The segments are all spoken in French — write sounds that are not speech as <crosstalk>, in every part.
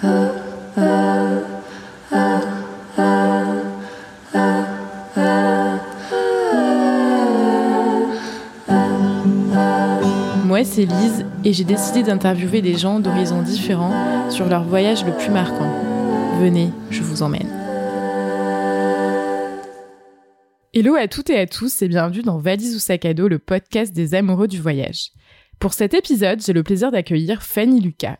Moi, c'est Lise et j'ai décidé d'interviewer des gens d'horizons différents sur leur voyage le plus marquant. Venez, je vous emmène. Hello à toutes et à tous et bienvenue dans Valise ou sac le podcast des amoureux du voyage. Pour cet épisode, j'ai le plaisir d'accueillir Fanny Lucas.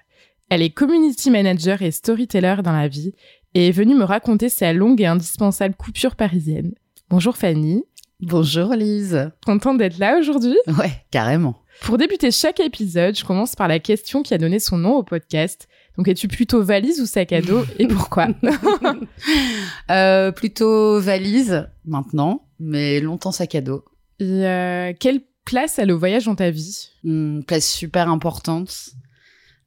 Elle est community manager et storyteller dans la vie et est venue me raconter sa longue et indispensable coupure parisienne. Bonjour Fanny. Bonjour Lise. Contente d'être là aujourd'hui? Ouais, carrément. Pour débuter chaque épisode, je commence par la question qui a donné son nom au podcast. Donc, es-tu plutôt valise ou sac à dos et pourquoi? <laughs> <laughs> Euh, Plutôt valise maintenant, mais longtemps sac à dos. Et euh, quelle place a le voyage dans ta vie? Une place super importante,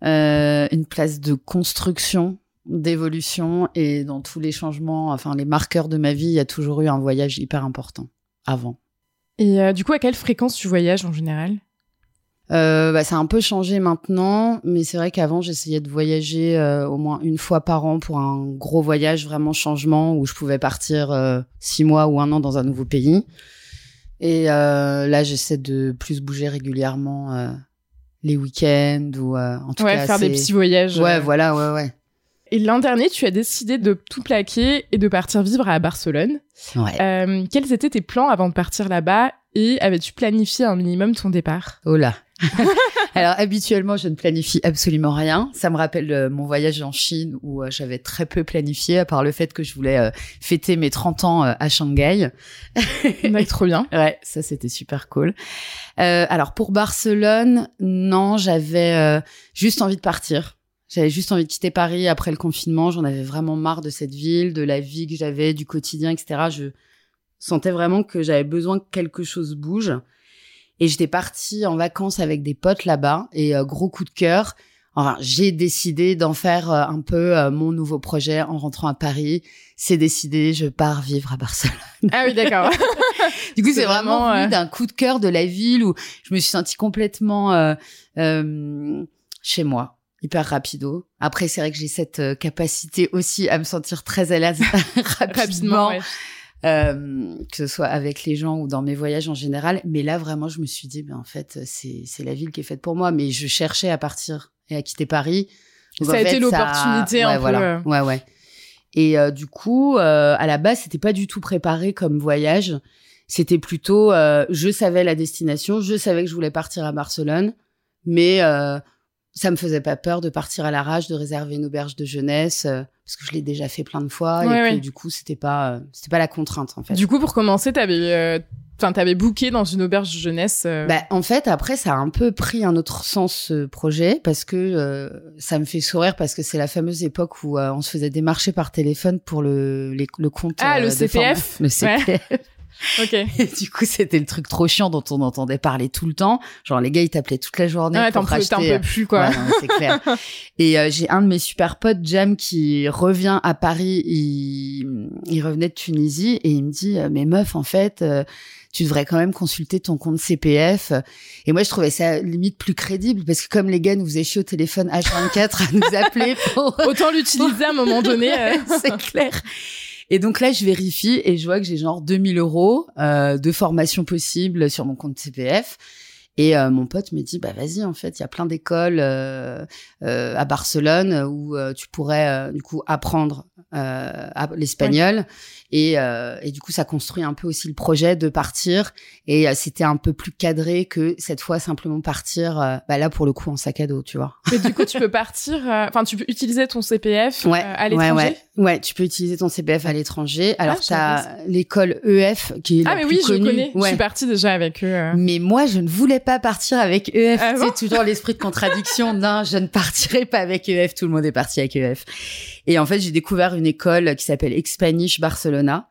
une place de construction, d'évolution et dans tous les changements, enfin les marqueurs de ma vie, il y a toujours eu un voyage hyper important avant. Et euh, du coup, à quelle fréquence tu voyages en général? Euh, bah, ça a un peu changé maintenant, mais c'est vrai qu'avant j'essayais de voyager euh, au moins une fois par an pour un gros voyage vraiment changement où je pouvais partir euh, six mois ou un an dans un nouveau pays. Et euh, là j'essaie de plus bouger régulièrement euh, les week-ends ou euh, en tout Ouais, cas faire des petits voyages. Ouais, euh. voilà, ouais, ouais. Et l'an dernier, tu as décidé de tout plaquer et de partir vivre à Barcelone. Ouais. Euh, quels étaient tes plans avant de partir là-bas et avais-tu planifié un minimum ton départ? Oh là. <laughs> <laughs> Alors habituellement, je ne planifie absolument rien. Ça me rappelle euh, mon voyage en Chine où euh, j'avais très peu planifié, à part le fait que je voulais euh, fêter mes 30 ans à Shanghai. Ouais, <laughs> trop bien. Ouais, ça c'était super cool. Euh, alors pour Barcelone, non, j'avais juste envie de partir. J'avais juste envie de quitter Paris après le confinement. J'en avais vraiment marre de cette ville, de la vie que j'avais, du quotidien, etc. Je sentais vraiment que j'avais besoin que quelque chose bouge. Et j'étais partie en vacances avec des potes là-bas. Et euh, gros coup de cœur. Enfin, j'ai décidé d'en faire euh, un peu euh, mon nouveau projet en rentrant à Paris. C'est décidé, je pars vivre à Barcelone. Ah oui, d'accord. <laughs> Du coup, C'est vraiment, d'un coup de cœur de la ville où je me suis sentie complètement chez moi, hyper rapido. Après, c'est vrai que j'ai cette capacité aussi à me sentir très à l'aise <laughs> rapidement, Rapidement, ouais. Euh, que ce soit avec les gens ou dans mes voyages en général. Mais là, vraiment, je me suis dit, ben en fait, c'est c'est la ville qui est faite pour moi. Mais je cherchais à partir et à quitter Paris. Donc, Ça a été l'opportunité ouais, un peu, voilà. euh. Ouais, ouais. Et euh, du coup, euh, à la base, c'était pas du tout préparé comme voyage. C'était plutôt, euh, je savais la destination, je savais que je voulais partir à Barcelone, mais euh, ça me faisait pas peur de partir à l'arrache, de réserver une auberge de jeunesse, parce que je l'ai déjà fait plein de fois Ouais, et que du coup, c'était pas, euh, c'était pas la contrainte en fait. Du coup, pour commencer, t'avais, euh, enfin, t'avais booké dans une auberge jeunesse. euh, Bah, en fait, après, ça a un peu pris un autre sens ce projet parce que euh, ça me fait sourire parce que c'est la fameuse époque où euh, on se faisait démarcher par téléphone pour le, les- le compte. Ah, le CPF? Le CPF. <laughs> ok. <laughs> Et du coup, c'était le truc trop chiant dont on entendait parler tout le temps. Genre, les gars, ils t'appelaient toute la journée Ouais, pour racheter. t'en peux plus, quoi. Ouais, non, c'est clair. <laughs> Et euh, j'ai un de mes super potes, Jam, qui revient à Paris. Il, il revenait de Tunisie et il me dit, euh, mais meuf, en fait, euh, tu devrais quand même consulter ton compte CPF. Et moi, je trouvais ça limite plus crédible parce que comme les gars nous faisaient chier au téléphone H24 à nous appeler <laughs> pour Autant l'utiliser à un moment donné. euh. c'est clair. Et donc là, je vérifie et je vois que j'ai genre 2000 euros euh, de formation possible sur mon compte CPF. Et euh, mon pote me dit, bah vas-y, en fait, il y a plein d'écoles euh, euh, à Barcelone où euh, tu pourrais euh, du coup apprendre l'espagnol. Et, euh, et du coup, ça construit un peu aussi le projet de partir. Et euh, c'était un peu plus cadré que cette fois simplement partir, euh, bah là pour le coup en sac à dos, tu vois. Mais du coup, tu peux partir, euh, enfin, tu peux utiliser ton CPF Ouais, euh, à ouais, l'étranger. ouais. Ouais, tu peux utiliser ton CPF à l'étranger. Alors, je savais t'as l'école EF qui est Ah, la mais plus oui, je connais. Je Ouais. suis partie déjà avec eux. Mais moi, je ne voulais pas partir avec EF. Ah bon c'est toujours l'esprit de contradiction. non, je ne partirai pas avec EF. Tout le monde est parti avec EF. Et en fait, j'ai découvert une école qui s'appelle Expanish Barcelona.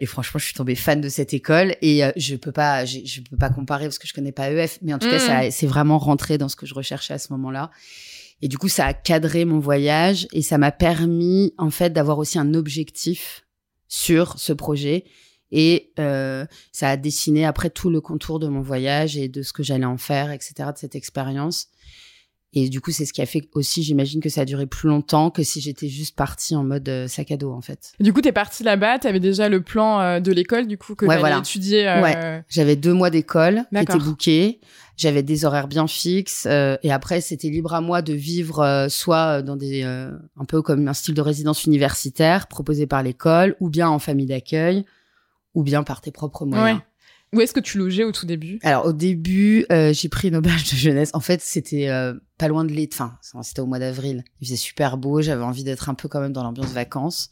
Et franchement, je suis tombée fan de cette école et euh, je peux pas, j'ai- je peux pas comparer parce que je connais pas EF, mais en tout cas, Mm. ça, c'est vraiment rentré dans ce que je recherchais à ce moment-là. Et du coup, ça a cadré mon voyage et ça m'a permis, en fait, d'avoir aussi un objectif sur ce projet. Et euh, ça a dessiné après tout le contour de mon voyage et de ce que j'allais en faire, etc., de cette expérience. Et du coup, c'est ce qui a fait aussi, j'imagine que ça a duré plus longtemps que si j'étais juste partie en mode euh, sac à dos, en fait. Du coup, t'es partie là-bas, t'avais déjà le plan euh, de l'école, du coup, que Ouais, t'allais voilà. étudier. euh, Ouais. J'avais deux mois d'école qui étaient bookés. J'avais des horaires bien fixes. et après, c'était libre à moi de vivre soit dans des... un peu comme un style de résidence universitaire proposé par l'école, ou bien en famille d'accueil, ou bien par tes propres moyens. Ouais. Où est-ce que tu logeais au tout début? Alors au début, euh, j'ai pris une auberge de jeunesse. En fait, c'était euh, pas loin de l'été. Enfin, c'était au mois d'avril. Il faisait super beau. J'avais envie d'être un peu quand même dans l'ambiance vacances.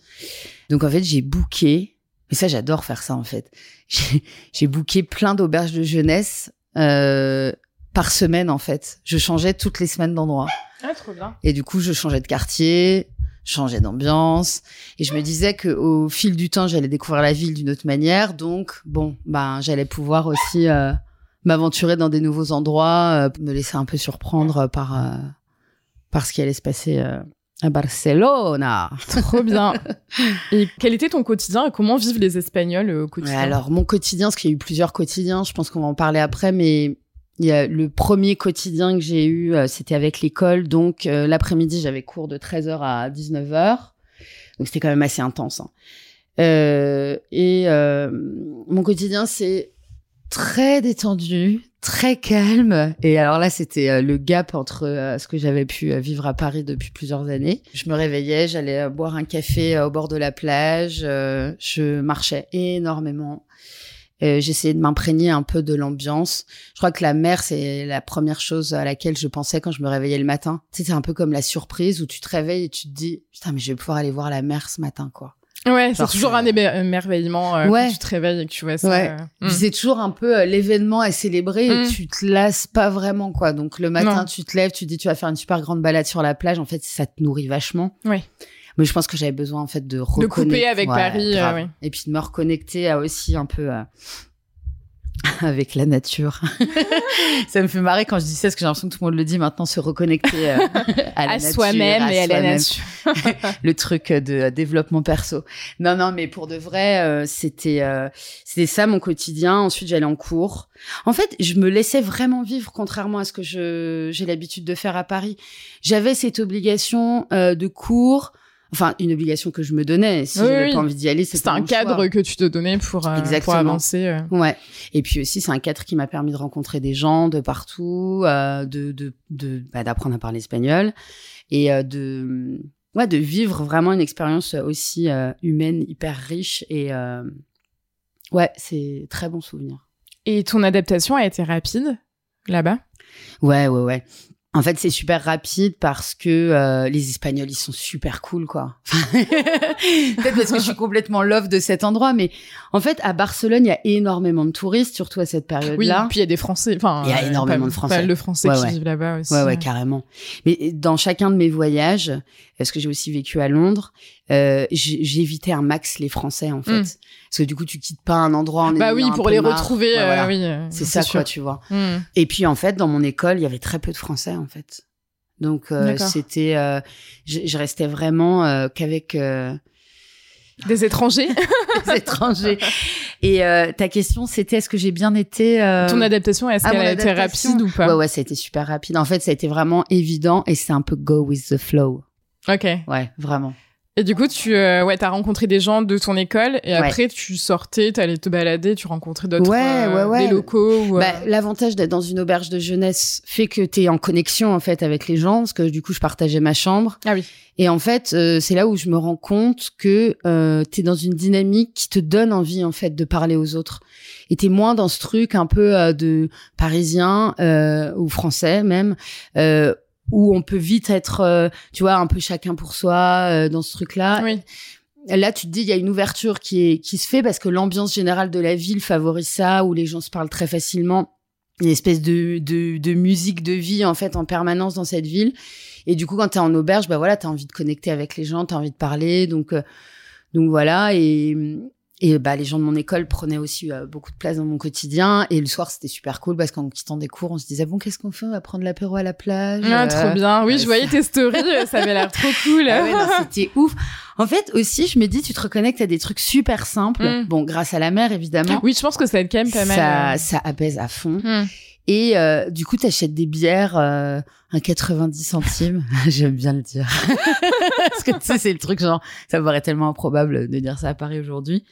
Donc en fait, j'ai booké. Mais ça, j'adore faire ça en fait. <laughs> J'ai booké plein d'auberges de jeunesse euh, par semaine en fait. Je changeais toutes les semaines d'endroit. Ah, trop bien. Et du coup, je changeais de quartier, je changeais d'ambiance. Et je me disais que au fil du temps, j'allais découvrir la ville d'une autre manière. Donc, bon, ben, j'allais pouvoir aussi euh, m'aventurer dans des nouveaux endroits, euh, me laisser un peu surprendre par, euh, par ce qui allait se passer à Barcelona. Trop bien. <laughs> Et quel était ton quotidien et comment vivent les Espagnols au Ouais, quotidien alors, mon quotidien, parce qu'il y a eu plusieurs quotidiens, je pense qu'on va en parler après, mais il y a le premier quotidien que j'ai eu, euh, c'était avec l'école. Donc, euh, l'après-midi, j'avais cours de 13h à 19h. Donc, c'était quand même assez intense. hein. Euh, et euh, mon quotidien, c'est très détendu, très calme. Et alors là, c'était euh, le gap entre ce que j'avais pu vivre à Paris depuis plusieurs années. Je me réveillais, j'allais boire un café au bord de la plage, je marchais énormément. Euh, J'essayais de m'imprégner un peu de l'ambiance. Je crois que la mer, c'est la première chose à laquelle je pensais quand je me réveillais le matin. C'est un peu comme la surprise où tu te réveilles et tu te dis, putain, mais je vais pouvoir aller voir la mer ce matin, quoi. Ouais, c'est toujours un émer- émerveillement euh, Ouais. quand tu te réveilles et que tu vois ça. Ouais. euh, Puis mm. C'est toujours un peu euh, l'événement à célébrer et Mm. tu te lasses pas vraiment, quoi. Donc le matin, Non. tu te lèves, tu te dis tu vas faire une super grande balade sur la plage. En fait, ça te nourrit vachement. Ouais. Mais je pense que j'avais besoin, en fait, de De couper avec Ouais, Paris. euh. Et puis de me reconnecter à aussi un peu euh, <laughs> avec la nature. <laughs> ça me fait marrer quand je dis ça parce que j'ai l'impression que tout le monde le dit maintenant, se reconnecter euh, <laughs> à la À soi-même et à la nature. le truc de développement perso. Non, non, mais pour de vrai, euh, c'était euh, c'était ça mon quotidien. Ensuite, j'allais en cours. En fait, je me laissais vraiment vivre, contrairement à ce que je j'ai l'habitude de faire à Paris. J'avais cette obligation de cours, enfin une obligation que je me donnais. Si Oui, j'avais oui. pas envie d'y aller, c'était un cadre choix. que tu te donnais pour, euh, pour avancer. euh. Ouais. Et puis aussi, c'est un cadre qui m'a permis de rencontrer des gens de partout, euh, de de de bah, d'apprendre à parler espagnol et euh, de ouais de vivre vraiment une expérience aussi humaine hyper riche et ouais, c'est très bon souvenir. Et ton adaptation a été rapide là-bas? Ouais, ouais, ouais. En fait, c'est super rapide parce que euh, les Espagnols, ils sont super cool, quoi. <laughs> Peut-être parce que je suis complètement love de cet endroit, mais en fait, à Barcelone, il y a énormément de touristes, surtout à cette Oui, période-là. puis il y a des Français. Enfin, Il y a énormément pas- de Français. Pas mal de Français Ouais, qui ouais. vivent là-bas aussi. Ouais, ouais, carrément. Mais dans chacun de mes voyages, parce que j'ai aussi vécu à Londres, euh, j'évitais un max les Français, en fait. Mm. Parce que du coup, tu quittes pas un endroit en Bah oui, un pour les marre. retrouver, Ouais, euh, voilà. oui. euh, C'est ça, sûr. quoi, tu vois. Mm. Et puis, en fait, dans mon école, il y avait très peu de Français, en fait. Donc, euh, c'était... euh, je, je restais vraiment euh, qu'avec... euh, Des étrangers. <laughs> des étrangers. Et euh, ta question, c'était est-ce que j'ai bien été... euh, Ton adaptation, est-ce ah, qu'elle a été rapide ou pas? Ouais, ouais, ça a été super rapide. En fait, ça a été vraiment évident et c'est un peu go with the flow. Ok. Ouais, vraiment. Et du coup, tu euh, ouais, as rencontré des gens de ton école et Ouais. après, tu sortais, tu allais te balader, tu rencontrais d'autres Ouais, euh, ouais, ouais. des locaux. Ou, euh, Bah, L'avantage d'être dans une auberge de jeunesse fait que tu es en connexion en fait avec les gens, parce que du coup je partageais ma chambre. Ah oui. Et en fait, euh, c'est là où je me rends compte que euh, tu es dans une dynamique qui te donne envie en fait de parler aux autres. Et t'es moins dans ce truc un peu de parisien euh, ou français même, euh, où on peut vite être, euh, tu vois, un peu chacun pour soi euh, dans ce truc-là. Oui. Là, tu te dis, il y a une ouverture qui, est, qui se fait parce que l'ambiance générale de la ville favorise ça, où les gens se parlent très facilement. Une espèce de, de, de musique de vie, en fait, en permanence dans cette ville. Et du coup, quand tu es en auberge, bah voilà, tu as envie de connecter avec les gens, tu as envie de parler. Donc, euh, donc voilà. Et, et bah, les gens de mon école prenaient aussi euh, beaucoup de place dans mon quotidien. Et le soir, c'était super cool parce qu'en quittant des cours, on se disait, bon, qu'est-ce qu'on fait? On va prendre l'apéro à la plage. Ah, Euh, trop bien. Oui, je voyais tes stories, euh, ça avait l'air trop <laughs> cool. ah ouais, c'était ouf. En fait, aussi, je me dis, tu te reconnectes à des trucs super simples. Mm. Bon, grâce à la mer, évidemment. oui, je pense que ça être quand même pas mal. Ça, ça apaise à fond. Hmm. Et euh, du coup, t'achètes des bières euh, à 90 centimes. <laughs> J'aime bien le dire. <laughs> Parce que tu sais, c'est le truc genre, ça me paraît tellement improbable de dire ça à Paris aujourd'hui.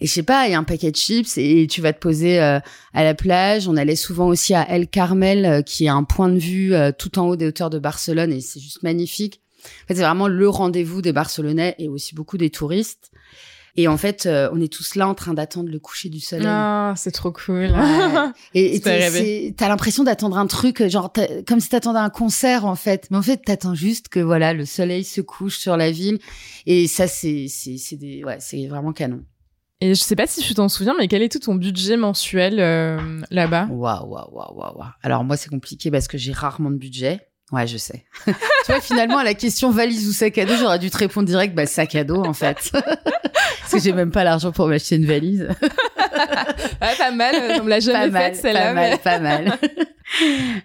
Et je sais pas, il y a un paquet de chips et tu vas te poser euh, à la plage. On allait souvent aussi à El Carmel, euh, qui est un point de vue euh, tout en haut des hauteurs de Barcelone et c'est juste magnifique. En fait, c'est vraiment le rendez-vous des Barcelonais et aussi beaucoup des touristes. Et en fait, euh, on est tous là en train d'attendre le coucher du soleil. Ah, c'est trop cool. Ouais. <laughs> Et t'as l'impression d'attendre un truc, genre t'as- comme si t'attendais un concert en fait. Mais en fait, t'attends juste que voilà, le soleil se couche sur la ville. Et ça, c'est c'est c'est des ouais, c'est vraiment canon. Et je sais pas si tu t'en souviens, mais quel est tout ton budget mensuel euh, là-bas? Waouh, waouh, waouh, waouh, waouh. Alors moi, c'est compliqué parce que j'ai rarement de budget. Ouais, je sais. <laughs> tu vois, finalement, à la question valise ou sac à dos, j'aurais dû te répondre direct, bah sac à dos en fait. <laughs> parce que j'ai même pas l'argent pour m'acheter une valise. <laughs> Ah, pas mal. On me l'a jamais faite celle-là. pas mal, pas mal.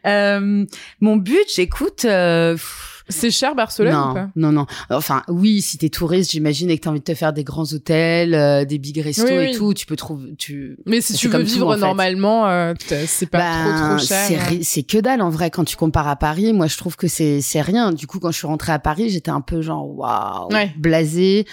Euh, mon but, j'écoute. euh, pff, C'est cher Barcelone ou non, pas? non, non. Enfin, oui, si t'es touriste, j'imagine, et que t'as envie de te faire des grands hôtels, euh, des big restos Oui, et tout, tu peux trouver. Tu... Mais si tu veux tout, vivre en fait. normalement, euh, c'est pas Ben, trop trop cher. c'est ri- C'est que dalle en vrai quand tu compares à Paris. Moi, je trouve que c'est c'est rien. Du coup, quand je suis rentrée à Paris, j'étais un peu genre waouh, blasée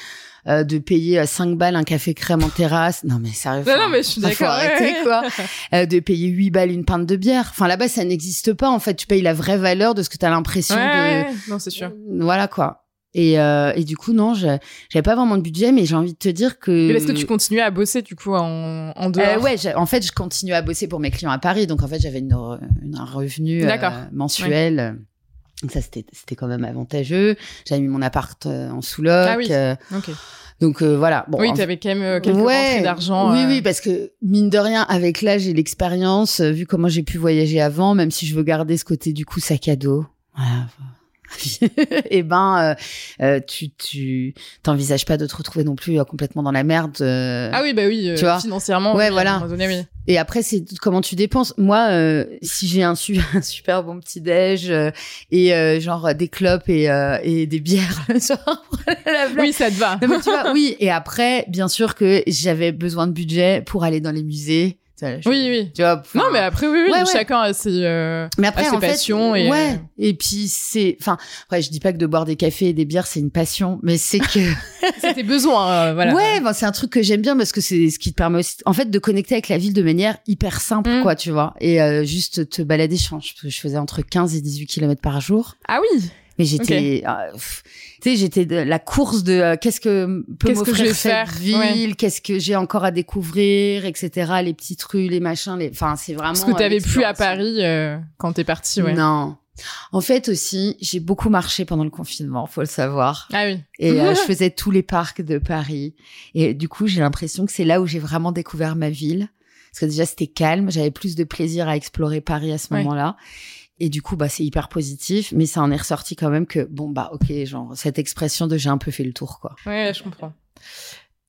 euh, de payer euh, 5 balles un café crème en terrasse. Non mais sérieux. Non, non, mais je suis d'accord. arrêter, ouais, quoi. <laughs> Euh, de payer 8 balles une pinte de bière. Enfin là-bas, ça n'existe pas en fait. Tu payes la vraie valeur de ce que tu as l'impression Ouais, de ouais. Non, c'est sûr. voilà quoi. Et, euh, et du coup, non, je- j'avais pas vraiment de budget, mais j'ai envie de te dire que. Mais est-ce que tu continues à bosser du coup en, en dehors Euh, ouais, en fait, je continue à bosser pour mes clients à Paris, donc en fait, j'avais une, une- un revenu euh, mensuel. Donc ça, c'était c'était quand même avantageux. J'avais mis mon appart euh, en sous-loc. Ah oui. euh, Ok. donc euh, voilà. Bon, oui, en- t'avais quand même euh, quelques Ouais, rentrées d'argent. Oui, euh, oui, parce que mine de rien, avec l'âge et l'expérience, euh, vu comment j'ai pu voyager avant, même si je veux garder ce côté du coup sac à dos, voilà. <laughs> et ben, euh, euh, tu tu t'envisages pas de te retrouver non plus euh, complètement dans la merde. euh, Ah oui, bah oui, Tu vois financièrement. Ouais, oui, voilà. Donné, oui. Et après, c'est comment tu dépenses. Moi, si j'ai un, su- <laughs> un super bon petit déj et genre des clopes et, et des bières <laughs> la. Oui, ça te va. Non, mais tu vois, oui. Et après, bien sûr que j'avais besoin de budget pour aller dans les musées. Oui, oui. Tu vois, Non, mais après, oui, oui, Ouais, ouais. chacun a ses. euh, mais après, à ses en fait, passions et, ouais. euh, Et puis c'est, enfin, après, je dis pas que de boire des cafés et des bières c'est une passion, mais c'est que <laughs> C'est tes besoins, euh, voilà. Ouais, ben, c'est un truc que j'aime bien parce que c'est ce qui te permet aussi, en fait, de connecter avec la ville de manière hyper simple, Mm. quoi, tu vois. Et euh, juste te balader, je, je je faisais entre 15 et 18 kilomètres par jour. Ah oui. Mais j'étais, euh, tu sais, j'étais de la course de euh, qu'est-ce que peut Qu'est-ce que je cette faire? ville, qu'est-ce que j'ai encore à découvrir, etc. Les petites rues, les machins, les, enfin, c'est vraiment. Parce que euh, t'avais plus à. Paris euh, quand t'es parti, ouais. Non. En fait aussi, j'ai beaucoup marché pendant le confinement, faut le savoir. Ah oui. Et euh, je <laughs> faisais tous les parcs de Paris. Et du coup, j'ai l'impression que c'est là où j'ai vraiment découvert ma ville. Parce que déjà, c'était calme. J'avais plus de plaisir à explorer Paris à ce moment-là. Et du coup, bah, c'est hyper positif. Mais ça en est ressorti quand même que, bon, bah, ok, genre, cette expression de j'ai un peu fait le tour, quoi. Ouais, je comprends.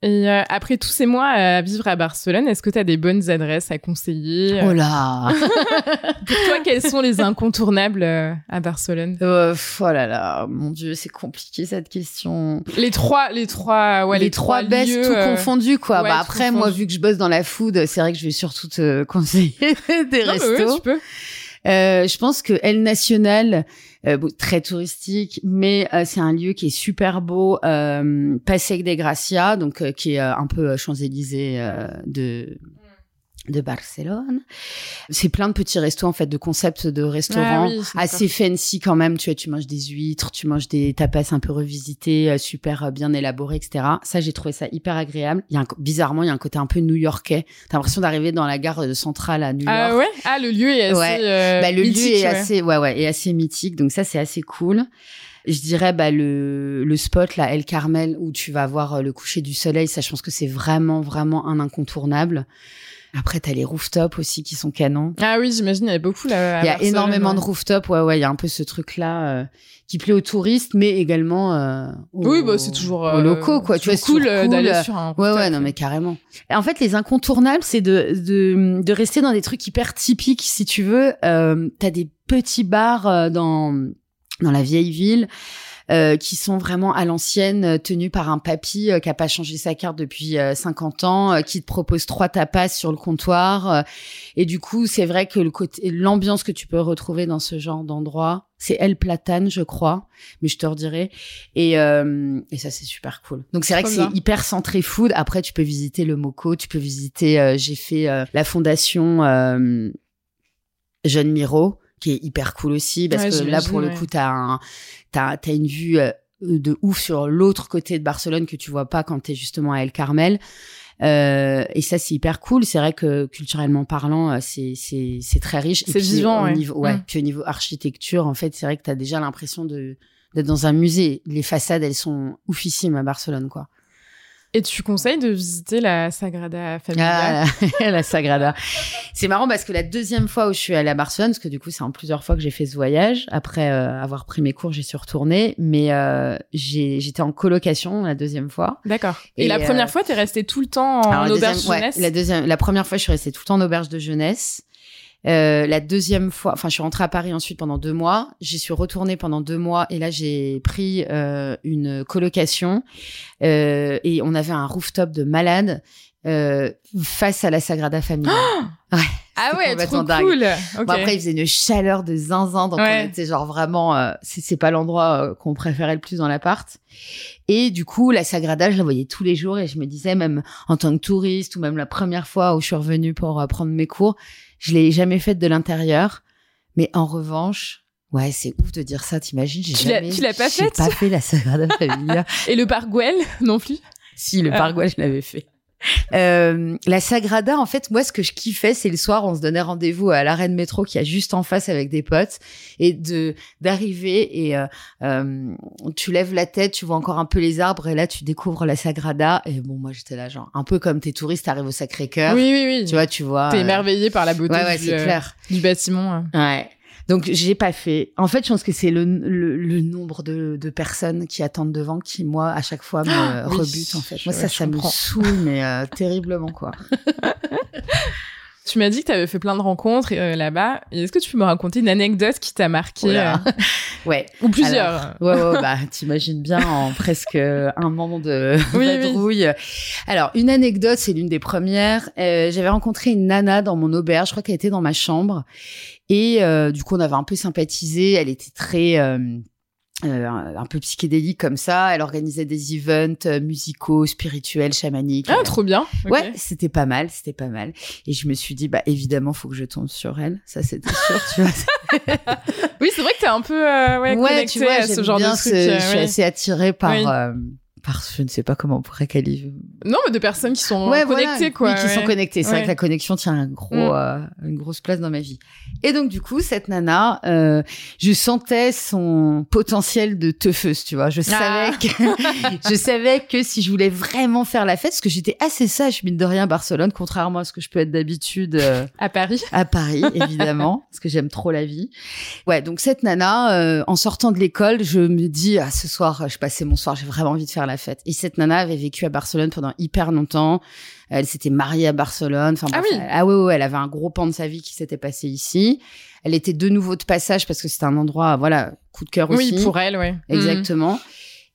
Et euh, après tous ces mois à vivre à Barcelone, est-ce que tu as des bonnes adresses à conseiller Oh là <laughs> Pour toi, quels sont les incontournables euh, à Barcelone? Euh, Oh là là, mon Dieu, c'est compliqué cette question. Les trois, les trois, ouais, les, trois, lieux, tout euh, confondu quoi. ouais, bah après moi vu que je bosse dans la food, c'est vrai que je vais surtout te <laughs> conseiller des Non, restos. ouais, tu peux. Euh, je pense que El Nacional, euh, très touristique, mais euh, c'est un lieu qui est super beau, euh, Passeig de Gracia, donc euh, qui est euh, un peu Champs-Élysées euh, de de Barcelone. C'est plein de petits restos en fait, de concepts de restaurants Ah oui, assez fancy quand même. Tu vois, tu manges des huîtres, tu manges des tapas un peu revisités, euh, super euh, bien élaborés, etc. Ça, j'ai trouvé ça hyper agréable. Il y a un, bizarrement, il y a un côté un peu new-yorkais. T'as l'impression d'arriver dans la gare euh, centrale à New York. Ah ouais? Ah, le lieu est assez. Ouais. euh, Bah, le mythique, lieu est ouais. assez, ouais, ouais, est assez mythique. Donc ça, c'est assez cool. Je dirais bah le le spot là, El Carmel, où tu vas voir le coucher du soleil. Ça, je pense que c'est vraiment vraiment un incontournable. Après, t'as les rooftops aussi qui sont canons. Ah oui, j'imagine, il y a beaucoup là. Il y a Barcelone, énormément de ouais. rooftops. Ouais, ouais, il y a un peu ce truc là qui plaît aux touristes, mais également euh, aux, Oui, bah c'est toujours. aux euh, locaux quoi. Tu vois, cool euh, d'aller euh, sur un. Ouais, rooftop. ouais, non, mais carrément. Et En fait, les incontournables, c'est de, de, de rester dans des trucs hyper typiques, si tu veux. Euh, T'as des petits bars euh, dans, dans la vieille ville. Euh, qui sont vraiment à l'ancienne, euh, tenus par un papy euh, qui a pas changé sa carte depuis euh, 50 ans, euh, qui te propose trois tapas sur le comptoir. euh, et du coup, c'est vrai que le côté, l'ambiance que tu peux retrouver dans ce genre d'endroit, c'est El Platane, je crois, mais je te redirai. Et, euh, et ça, c'est super cool. Donc c'est vrai que c'est hyper centré food. Après, tu peux visiter le Moco, tu peux visiter. euh, J'ai fait euh, la fondation euh, Jeanne Miro, qui est hyper cool aussi, parce Ouais, que là, pour le coup, t'as un, t'as, t'as une vue euh, de ouf sur l'autre côté de Barcelone que tu vois pas quand t'es justement à El Carmel. Euh, et ça, c'est hyper cool. C'est vrai que culturellement parlant, euh, c'est c'est c'est très riche. C'est vivant, au ouais. Niveau, ouais. Mm. Puis au niveau architecture, en fait, c'est vrai que t'as déjà l'impression de d'être dans un musée. Les façades, elles sont oufissimes à Barcelone, quoi. Et tu conseilles de visiter la Sagrada Familia? Ah, <laughs> la, Sagrada. C'est marrant parce que la deuxième fois où je suis allée à Barcelone, parce que du coup, c'est en plusieurs fois que j'ai fait ce voyage. Après euh, avoir pris mes cours, j'y suis retournée. Mais euh, j'étais en colocation la deuxième fois. D'accord. Et, Et, la euh, première fois, t'es resté tout le temps en Alors, auberge deuxième- ouais, jeunesse? la deuxième, la première fois, je suis restée tout le temps en auberge de jeunesse. Euh, la deuxième fois, enfin, je suis rentrée à Paris ensuite pendant deux mois. J'y suis retournée pendant deux mois et là, j'ai pris euh, une colocation euh, et on avait un rooftop de malade euh, face à la Sagrada Familia. <gasps> ouais, Ah ouais, trop dingue. cool. Bon, après, il faisait une chaleur de zinzin, donc Ouais. on était genre vraiment, euh, c'est c'est pas l'endroit euh, qu'on préférait le plus dans l'appart. Et du coup, la Sagrada, je la voyais tous les jours et je me disais, même en tant que touriste ou même la première fois où je suis revenue pour euh, prendre mes cours, je l'ai jamais faite de l'intérieur. Mais en revanche, ouais, c'est ouf de dire ça, t'imagines, j'ai Tu l'as- jamais, tu l'as pas faite pas fait la Sagrada Familia. <laughs> Et le parc Güell non plus? Si, le Ah. Paraguay, je l'avais fait. Euh, la Sagrada, en fait, moi, ce que je kiffais, c'est le soir, on se donnait rendez-vous à l'arène métro qui a juste en face avec des potes, et de d'arriver et euh, euh, tu lèves la tête, tu vois encore un peu les arbres, et là, tu découvres la Sagrada. Et bon, moi, j'étais là, genre, un peu comme tes touristes, t'arrives au Sacré-Cœur, Oui, oui, oui. tu vois, tu vois. T'es euh, émerveillé par la beauté Ouais, ouais, du, euh, clair. du bâtiment. Ouais. Donc j'ai pas fait. En fait, je pense que c'est le, le, le nombre de, de personnes qui attendent devant qui moi à chaque fois me Ah, oui. rebute en fait. Moi ça ça me saoule mais euh, terriblement quoi. <laughs> Tu m'as dit que t'avais fait plein de rencontres euh, là-bas. Est-ce que tu peux me raconter une anecdote qui t'a marqué euh, <laughs> Ouais. Ou plusieurs Ouais, ouais, bah, t'imagines bien en <laughs> presque un moment de Oui, oui. Alors, une anecdote, c'est l'une des premières. Euh, J'avais rencontré une nana dans mon auberge, je crois qu'elle était dans ma chambre. Et du coup, on avait un peu sympathisé. Elle était très... euh, un peu psychédélique comme ça. Elle organisait des events euh, musicaux, spirituels, chamaniques. Ah, trop bien. Ouais, c'était pas mal, c'était pas mal. Et je me suis dit, bah évidemment, faut que je tombe sur elle. Ça, c'était sûr, tu vois. <laughs> Oui, c'est vrai que t'es un peu euh, ouais, Ouais, tu vois, à ce genre bien de truc. ce- euh, je suis ouais. assez attirée par, Oui. euh, par, je ne sais pas comment on pourrait qualifier. Non, mais de personnes qui sont Ouais, connectées, voilà. quoi. Oui, qui ouais. sont connectées. C'est Ouais. vrai que la connexion tient un gros, Mm. euh, une grosse place dans ma vie. Et donc, du coup, cette nana, euh, je sentais son potentiel de teufeuse, tu vois. Je Ah. savais que, <laughs> je savais que si je voulais vraiment faire la fête, parce que j'étais assez sage, mine de rien, à Barcelone, contrairement à ce que je peux être d'habitude, euh, <laughs> À Paris. à Paris, évidemment, <laughs> parce que j'aime trop la vie. Ouais, donc cette nana, euh, en sortant de l'école, je me dis, ah, ce soir, je passais mon soir, j'ai vraiment envie de faire la fête. Et cette nana avait vécu à Barcelone pendant hyper longtemps. Elle s'était mariée à Barcelone. Enfin, Ah bref, oui. elle- ah elle avait un gros pan de sa vie qui s'était passé ici. Elle était de nouveau de passage parce que c'était un endroit, voilà, coup de cœur aussi. Oui, pour elle, ouais. Exactement.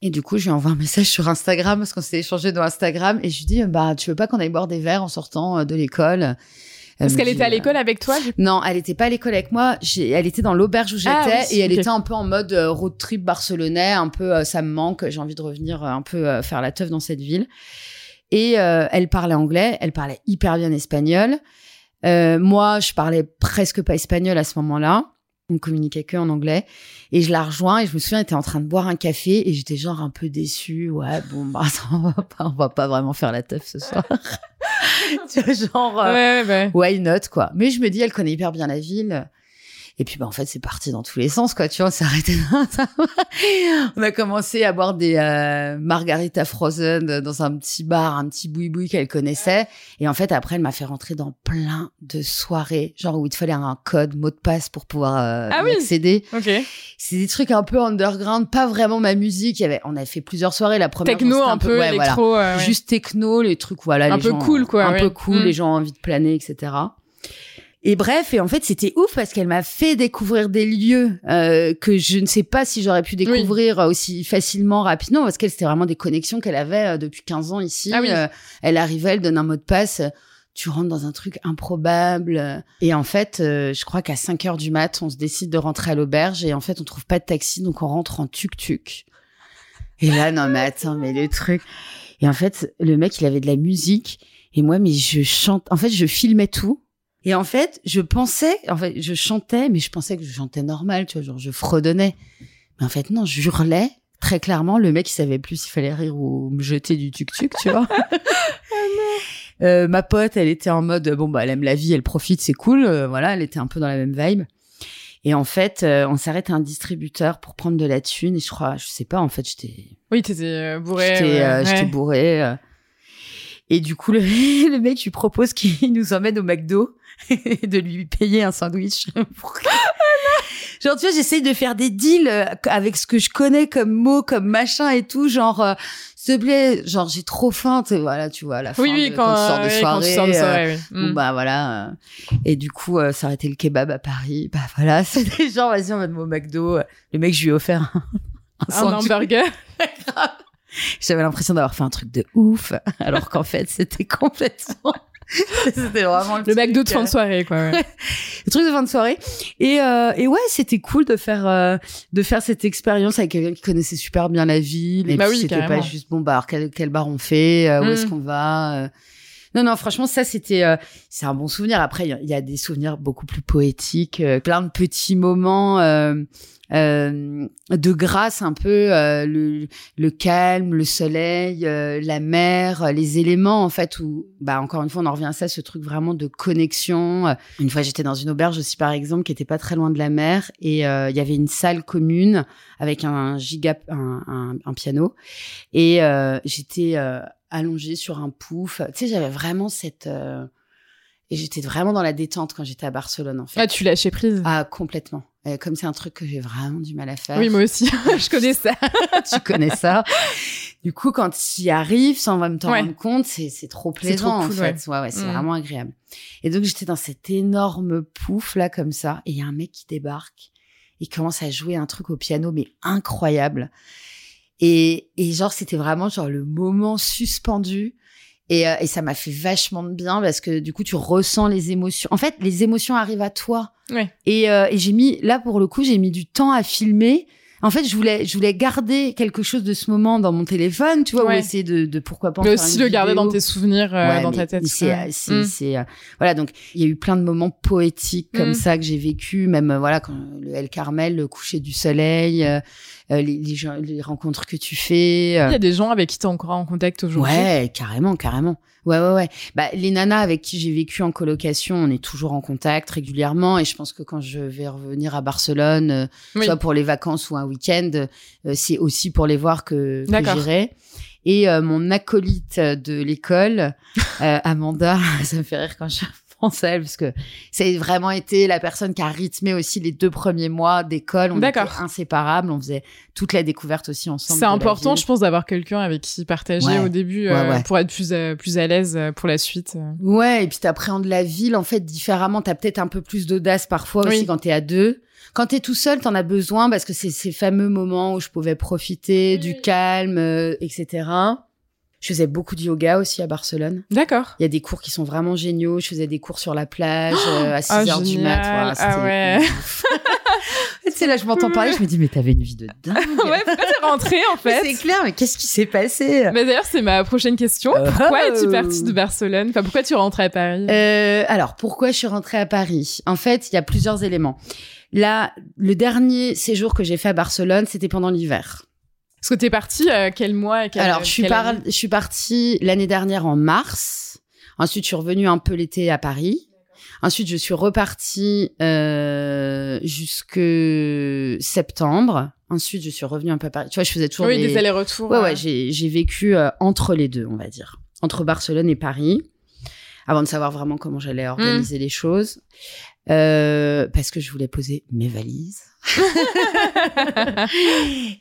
Et du coup, je lui envoie un message sur Instagram parce qu'on s'est échangé dans Instagram et je lui dis, bah, tu veux pas qu'on aille boire des verres en sortant euh, de l'école? Parce me qu'elle était à euh, l'école avec toi, non, elle était pas à l'école avec moi. Elle était dans l'auberge où j'étais Ah oui, et elle était un peu en mode euh, road trip barcelonais, un peu euh, ça me manque, j'ai envie de revenir euh, un peu euh, faire la teuf dans cette ville. Et euh, elle parlait anglais, elle parlait hyper bien espagnol. Euh, moi, je parlais presque pas espagnol à ce moment-là. On communiquait que en anglais. Et je la rejoins et je me souviens, elle était en train de boire un café et j'étais genre un peu déçue. Ouais, bon, bah, <laughs> on va pas, on va pas vraiment faire la teuf ce soir. <laughs> Genre, euh, Ouais, ouais, ouais. why not quoi mais je me dis elle connaît hyper bien la ville et puis bah en fait c'est parti dans tous les sens quoi tu vois on s'est arrêté <laughs> on a commencé à boire des euh, margarita frozen dans un petit bar un petit boui-boui qu'elle connaissait et en fait après elle m'a fait rentrer dans plein de soirées genre où il te fallait un code mot de passe pour pouvoir euh, Ah oui. accéder Ok. c'est des trucs un peu underground pas vraiment ma musique il y avait on a fait plusieurs soirées la première Techno, un peu, ouais, voilà. électro. euh, ouais. Juste techno, les trucs, voilà. Un les peu gens- cool, quoi, Un ouais. peu cool, Mm. les gens ont envie de planer, etc. Et bref, et en fait, c'était ouf parce qu'elle m'a fait découvrir des lieux euh, que je ne sais pas si j'aurais pu découvrir aussi facilement, rapidement, parce qu'elle, c'était vraiment des connexions qu'elle avait euh, depuis 15 ans ici. Ah oui. Euh, elle arrivait, elle donne un mot de passe, euh, tu rentres dans un truc improbable. Et en fait, euh, je crois qu'à 5 heures du mat, on se décide de rentrer à l'auberge et en fait, on trouve pas de taxi, donc on rentre en tuk-tuk. Et là, non mais attends, mais le truc... Et en fait, le mec, il avait de la musique. Et moi, mais je chante. En fait, je filmais tout. Et en fait, je pensais, en fait, je chantais, mais je pensais que je chantais normal, tu vois, genre je fredonnais. Mais en fait, non, je hurlais très clairement. Le mec, il savait plus s'il fallait rire ou me jeter du tuk-tuk, tu vois. <laughs> Euh, ma pote, elle était en mode bon bah elle aime la vie, elle profite, c'est cool. Euh, voilà, elle était un peu dans la même vibe. Et en fait, euh, on s'arrête à un distributeur pour prendre de la thune. Et je crois, je sais pas, en fait, j'étais Oui, t'étais euh, bourré. J'étais ouais, euh, ouais. j'étais bourrée. euh. Et du coup, le, <laughs> le mec, je lui propose qu'il <laughs> nous emmène au McDo et <laughs> de lui payer un sandwich. pour genre, tu vois, j'essaye de faire des deals euh, avec ce que je connais comme mots, comme machin et tout. Genre, euh, s'il te plaît, genre, j'ai trop faim. tu Voilà, tu vois, à la fin Oui, oui, de- quand, tu sors de ouais, quand tu sors de euh, soirée, oui. Bon, Mm. bah voilà. euh. Et du coup, euh, été le kebab à Paris. Bah voilà, c'était genre, vas-y, on va au McDo. Le mec, je lui ai offert un, un Un hamburger. J'avais l'impression d'avoir fait un truc de ouf, <laughs> alors qu'en fait, c'était complètement. <laughs> c'était vraiment le, Le McDo de fin de euh, soirée, quoi. ouais. <laughs> le truc de fin de soirée. Et, euh, et ouais, c'était cool de faire euh, de faire cette expérience avec quelqu'un qui connaissait super bien la ville. Et Bah puis oui, c'était pas juste bon bah alors quel, quel bar on fait, euh, où Mm. est-ce qu'on va. euh. Non non, franchement ça c'était euh, c'est un bon souvenir. Après il y a- il y, a des souvenirs beaucoup plus poétiques, euh, plein de petits moments. euh, euh, de grâce un peu euh, le, le calme le soleil euh, la mer euh, les éléments en fait où bah encore une fois on en revient à ça ce truc vraiment de connexion une fois j'étais dans une auberge aussi par exemple qui était pas très loin de la mer et euh, il y avait une salle commune avec un giga un, un, un piano et euh, j'étais euh, allongée sur un pouf tu sais j'avais vraiment cette euh, et j'étais vraiment dans la détente quand j'étais à Barcelone en fait Ah, tu lâchais prise? ah, complètement. Euh, comme c'est un truc que j'ai vraiment du mal à faire. oui, moi aussi. <laughs> je connais ça. <laughs> tu connais ça. Du coup, quand tu y arrives sans même t'en Ouais. rendre compte, c'est, trop trop plaisant, cool, en fait. Ouais, ouais, c'est Mm. vraiment agréable. Et donc, j'étais dans cet énorme pouf, là, comme ça. Et il y a un mec qui débarque. Il commence à jouer un truc au piano, mais incroyable. Et, et genre, c'était vraiment genre le moment suspendu. Et, euh, et ça m'a fait vachement de bien parce que du coup, tu ressens les émotions. En fait, les émotions arrivent à toi. Ouais. Et, euh, et j'ai mis, là pour le coup, j'ai mis du temps à filmer. En fait, je voulais, je voulais garder quelque chose de ce moment dans mon téléphone, tu vois, Ouais. ou essayer de, de pourquoi pas. en Mais faire aussi une le garder dans tes souvenirs, euh, Ouais, dans mais- ta tête. C'est, ouais. c'est, Mm. euh, voilà. Donc, il y a eu plein de moments poétiques comme Mm. ça que j'ai vécu, même euh, voilà quand le El Carmel, le coucher du soleil, les, les, gens- les rencontres que tu fais. Il y a des gens avec qui t'es encore en contact aujourd'hui? Ouais, carrément, carrément. Ouais, ouais, ouais. Bah, les nanas avec qui j'ai vécu en colocation, on est toujours en contact régulièrement. Et je pense que quand je vais revenir à Barcelone, euh, Oui. soit pour les vacances ou un week-end, euh, c'est aussi pour les voir que, j'irai. Et euh, mon acolyte de l'école, Amanda, <laughs> ça me fait rire quand je pense à elle, parce que c'est vraiment été la personne qui a rythmé aussi les deux premiers mois d'école. On était inséparables, on faisait toute la découverte aussi ensemble. C'est important, je pense, d'avoir quelqu'un avec qui partager Ouais. au début Ouais, euh, ouais. pour être plus, euh, plus à l'aise euh, pour la suite. Ouais, et puis t'appréhendes la ville en fait différemment. T'as peut-être un peu plus d'audace parfois aussi quand t'es à deux. Quand t'es tout seul, t'en as besoin parce que c'est ces fameux moments où je pouvais profiter du calme, euh, etc. Je faisais beaucoup de yoga aussi à Barcelone. D'accord. Il y a des cours qui sont vraiment géniaux. Je faisais des cours sur la plage euh, à 6 Ah, heures du mat. Voilà, Ah ouais. <laughs> <laughs> tu sais, là, je m'entends parler, je me dis, mais t'avais une vie de <laughs> dingue. ouais, pourquoi t'es rentrée en fait C'est clair, mais qu'est-ce qui s'est passé Mais d'ailleurs, c'est ma prochaine question. Pourquoi Oh. es-tu partie de Barcelone? Enfin, pourquoi tu rentres à Paris? Euh, alors, pourquoi je suis rentrée à Paris? En fait, il y a plusieurs éléments. Là, le dernier séjour que j'ai fait à Barcelone, c'était pendant l'hiver. Parce que t'es partie euh, quel mois et quelle- alors, je suis, par- année je suis partie l'année dernière en mars. Ensuite, je suis revenue un peu l'été à Paris. Ensuite, je suis repartie euh, jusque septembre. Ensuite, je suis revenue un peu à Paris. Tu vois, je faisais toujours Oui, des... des allers-retours. Ouais, euh. ouais, j'ai, j'ai vécu euh, entre les deux, on va dire. Entre Barcelone et Paris, avant de savoir vraiment comment j'allais organiser les choses. Euh, parce que je voulais poser mes valises. <laughs>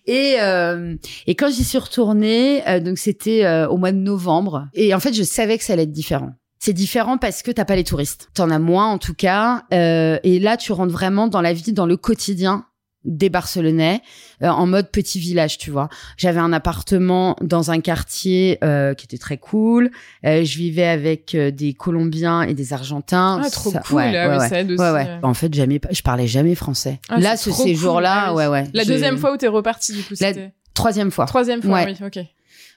et, euh, et quand j'y suis retournée, euh, donc c'était euh, au mois de novembre. Et en fait, je savais que ça allait être différent. C'est différent parce que t'as pas les touristes. T'en as moins en tout cas. Euh, et là, tu rentres vraiment dans la vie, dans le quotidien des Barcelonais euh, en mode petit village, tu vois. J'avais un appartement dans un quartier euh, qui était très cool. Euh, je vivais avec euh, des Colombiens et des Argentins. Ah, trop Ça- cool, ouais, là, ouais, ouais. ça aide aussi. En fait, jamais, je parlais jamais français. Ah, là, ce cool, séjour-là, ah ouais, ouais. La deuxième fois où t'es reparti, du coup, La- troisième fois. troisième fois, oui, ok.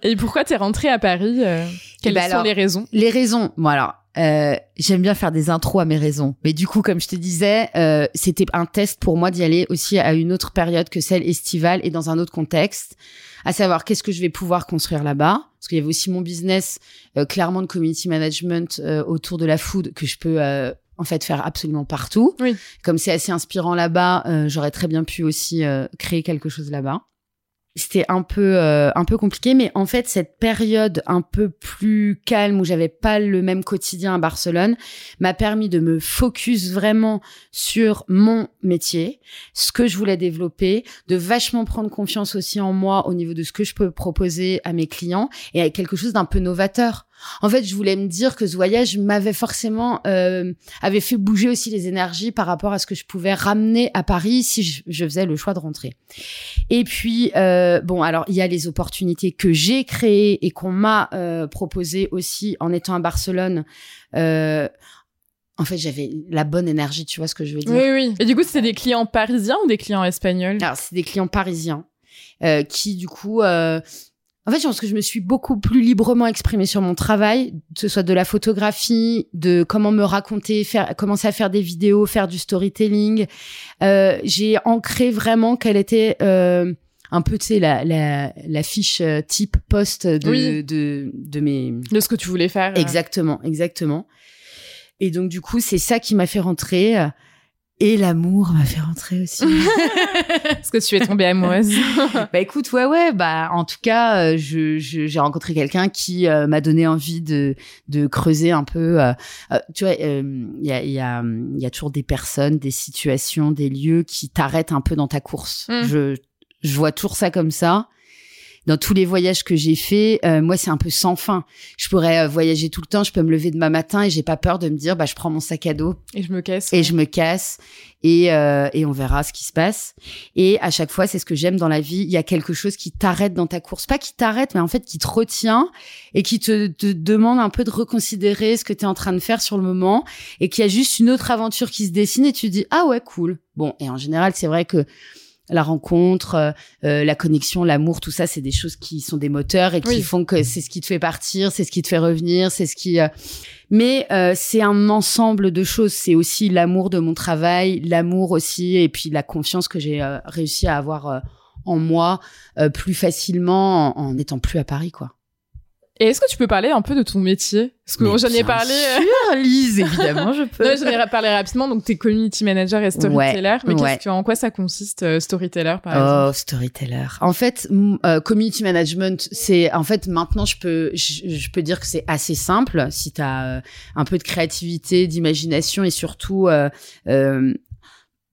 Et pourquoi t'es rentrée à Paris euh, Quelles ben sont alors, les raisons? Les raisons. Bon alors, euh, j'aime bien faire des intros à mes raisons, mais du coup, comme je te disais, euh, c'était un test pour moi d'y aller aussi à une autre période que celle estivale et dans un autre contexte, à savoir qu'est-ce que je vais pouvoir construire là-bas, parce qu'il y avait aussi mon business euh, clairement de community management euh, autour de la food que je peux euh, en fait faire absolument partout. Oui. Comme c'est assez inspirant là-bas, euh, j'aurais très bien pu aussi euh, créer quelque chose là-bas c'était un peu euh, un peu compliqué mais en fait cette période un peu plus calme où j'avais pas le même quotidien à Barcelone m'a permis de me focus vraiment sur mon métier, ce que je voulais développer, de vachement prendre confiance aussi en moi au niveau de ce que je peux proposer à mes clients et avec quelque chose d'un peu novateur. En fait, je voulais me dire que ce voyage m'avait forcément euh, avait fait bouger aussi les énergies par rapport à ce que je pouvais ramener à Paris si je, je faisais le choix de rentrer. Et puis, euh, bon, alors il y a les opportunités que j'ai créées et qu'on m'a euh, proposées aussi en étant à Barcelone. Euh, en fait, j'avais la bonne énergie, tu vois ce que je veux dire? Oui, oui. Et du coup, c'était des clients parisiens ou des clients espagnols? Alors, c'est des clients parisiens euh, qui, du coup, euh, en fait, je pense que je me suis beaucoup plus librement exprimée sur mon travail, que ce soit de la photographie, de comment me raconter, faire, commencer à faire des vidéos, faire du storytelling. Euh, J'ai ancré vraiment quelle était euh, un peu, tu sais, la, la, la fiche euh, type poste de, Oui. de, de mes de ce que tu voulais faire. euh. Exactement, exactement. Et donc du coup, c'est ça qui m'a fait rentrer. Et l'amour m'a fait rentrer aussi. <laughs> Parce que tu es tombée amoureuse. <laughs> bah écoute, ouais, ouais. Bah en tout cas, euh, je je- j'ai rencontré quelqu'un qui euh, m'a donné envie de de creuser un peu. euh, euh, tu vois, euh, il y a il y a il y a toujours des personnes, des situations, des lieux qui t'arrêtent un peu dans ta course. Mm. Je je vois toujours ça comme ça. Dans tous les voyages que j'ai faits, euh, moi c'est un peu sans fin. Je pourrais euh, voyager tout le temps, je peux me lever demain matin et j'ai pas peur de me dire bah je prends mon sac à dos Et je me casse. et je me casse et, euh, et on verra ce qui se passe. Et à chaque fois, c'est ce que j'aime dans la vie. Il y a quelque chose qui t'arrête dans ta course. Pas qui t'arrête, mais en fait qui te retient et qui te, te demande un peu de reconsidérer ce que tu es en train de faire sur le moment et qu'il y a juste une autre aventure qui se dessine et tu dis, ah ouais, cool. Bon, et en général, c'est vrai que la rencontre, euh, euh, la connexion, l'amour, tout ça, c'est des choses qui sont des moteurs et qui Oui. font que c'est ce qui te fait partir, c'est ce qui te fait revenir, c'est ce qui... euh, mais euh, c'est un ensemble de choses. C'est aussi l'amour de mon travail, l'amour aussi, et puis la confiance que j'ai euh, réussi à avoir euh, en moi euh, plus facilement en, en étant plus à Paris, quoi. Et est-ce que tu peux parler un peu de ton métier? Parce que j'en ai parlé. euh, sûr, Lise, évidemment, je <laughs> peux. Non, j'en ai parlé rapidement. Donc, t'es community manager et storyteller. mais ouais. qu'est-ce que, en quoi ça consiste, euh, storyteller, par exemple? Oh, storyteller. En fait, euh, community management, c'est en fait maintenant je peux je, je peux dire que c'est assez simple si tu as un peu de créativité, d'imagination et surtout euh, euh,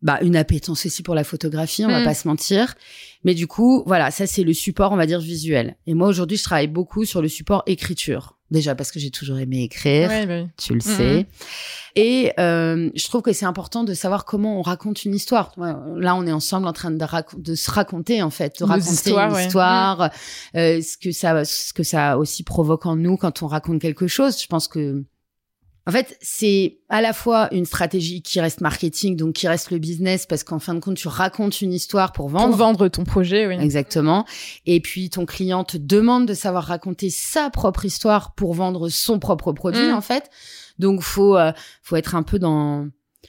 bah, une appétence aussi pour la photographie, on va Mm. pas se mentir. Mais du coup, voilà, ça c'est le support, on va dire visuel. Et moi aujourd'hui, je travaille beaucoup sur le support écriture. Déjà parce que j'ai toujours aimé écrire Ouais, bah tu le Mhm. sais. Et euh, je trouve que c'est important de savoir comment on raconte une histoire. Ouais, là, on est ensemble en train de, se raconter en fait, de Nos raconter histoires, une histoire, euh, ce que ça, ce que ça aussi provoque en nous quand on raconte quelque chose. Je pense que en fait, c'est à la fois une stratégie qui reste marketing, donc qui reste le business, parce qu'en fin de compte, tu racontes une histoire pour vendre. Pour vendre ton projet, oui. Exactement. Et puis ton client te demande de savoir raconter sa propre histoire pour vendre son propre produit Mm. en fait. Donc faut euh, faut être un peu dans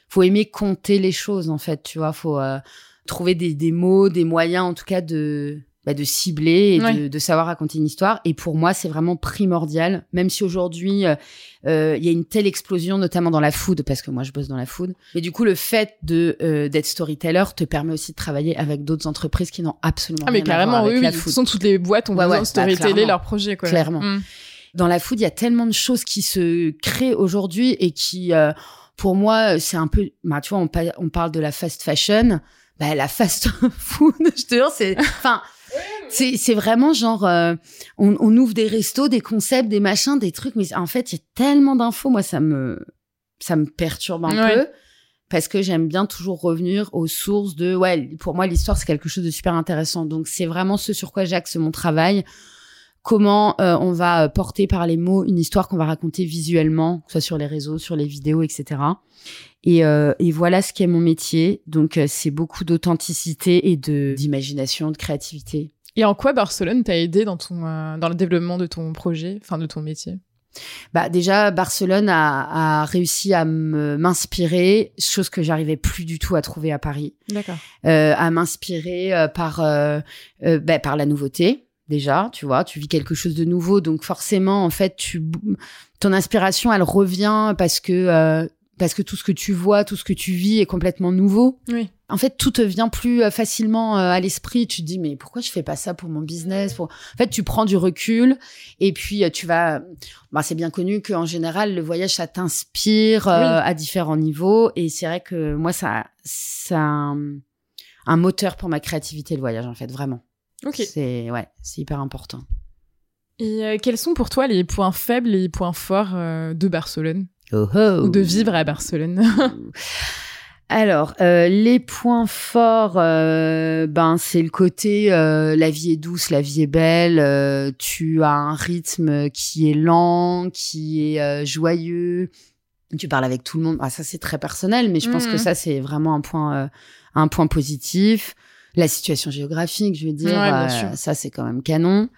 faut aimer compter les choses en fait, tu vois, faut euh, trouver des, des mots, des moyens en tout cas de bah, de cibler et de, Ouais. de savoir raconter une histoire. Et pour moi, c'est vraiment primordial, même si aujourd'hui euh, euh, il y a une telle explosion, notamment dans la food, parce que moi je bosse dans la food. Mais du coup, le fait de euh, d'être storyteller te permet aussi de travailler avec d'autres entreprises qui n'ont absolument Ah, mais rien à voir carrément, oui, avec oui. la toute food. façon, toutes les boîtes ont Ouais, besoin ouais, de storyteller bah, clairement. leur projet, quoi. Clairement. Mm. Dans la food, il y a tellement de choses qui se créent aujourd'hui et qui, euh, pour moi, c'est un peu, bah, tu vois, on, pa- on parle de la fast fashion, bah, la fast <laughs> food, je te jure, c'est, enfin, C'est c'est vraiment genre euh, on, on ouvre des restos, des concepts, des machins, des trucs, mais en fait il y a tellement d'infos, moi ça me ça me perturbe un Ouais. peu parce que j'aime bien toujours revenir aux sources de ouais pour moi l'histoire c'est quelque chose de super intéressant. Donc c'est vraiment ce sur quoi j'axe mon travail comment euh, on va euh, porter par les mots une histoire qu'on va raconter visuellement que ce soit sur les réseaux sur les vidéos etc et, euh, et voilà ce qu'est mon métier. Donc euh, c'est beaucoup d'authenticité et de d'imagination de créativité. Et en quoi Barcelone t'a aidé dans ton euh, dans le développement de ton projet, enfin de ton métier? Bah déjà Barcelone a, a réussi à m'inspirer, chose que j'arrivais plus du tout à trouver à Paris, D'accord. euh, à m'inspirer euh, par bah, par la nouveauté. Déjà, tu vois, tu vis quelque chose de nouveau, donc forcément, en fait, tu ton inspiration, elle revient parce que euh, parce que tout ce que tu vois, tout ce que tu vis est complètement nouveau. Oui. En fait, tout te vient plus euh, facilement euh, à l'esprit. Tu te dis, mais pourquoi je fais pas ça pour mon business pour... En fait, tu prends du recul et puis tu vas. Bah, c'est bien connu qu'en général, le voyage, ça t'inspire euh, à différents niveaux. Et c'est vrai que moi, ça, ça un moteur pour ma créativité, le voyage, en fait, vraiment. Ok. C'est ouais, c'est hyper important. Et euh, quels sont pour toi les points faibles et les points forts euh, de Barcelone? Oh, oh. ou de vivre à Barcelone? <laughs> Alors, euh, les points forts, euh, ben c'est le côté euh, la vie est douce, la vie est belle. tu as un rythme qui est lent, qui est joyeux. Tu parles avec tout le monde. Ah, ça c'est très personnel, mais je pense que ça c'est vraiment un point, un point positif. La situation géographique, je veux dire, Ouais, euh, ça c'est quand même canon.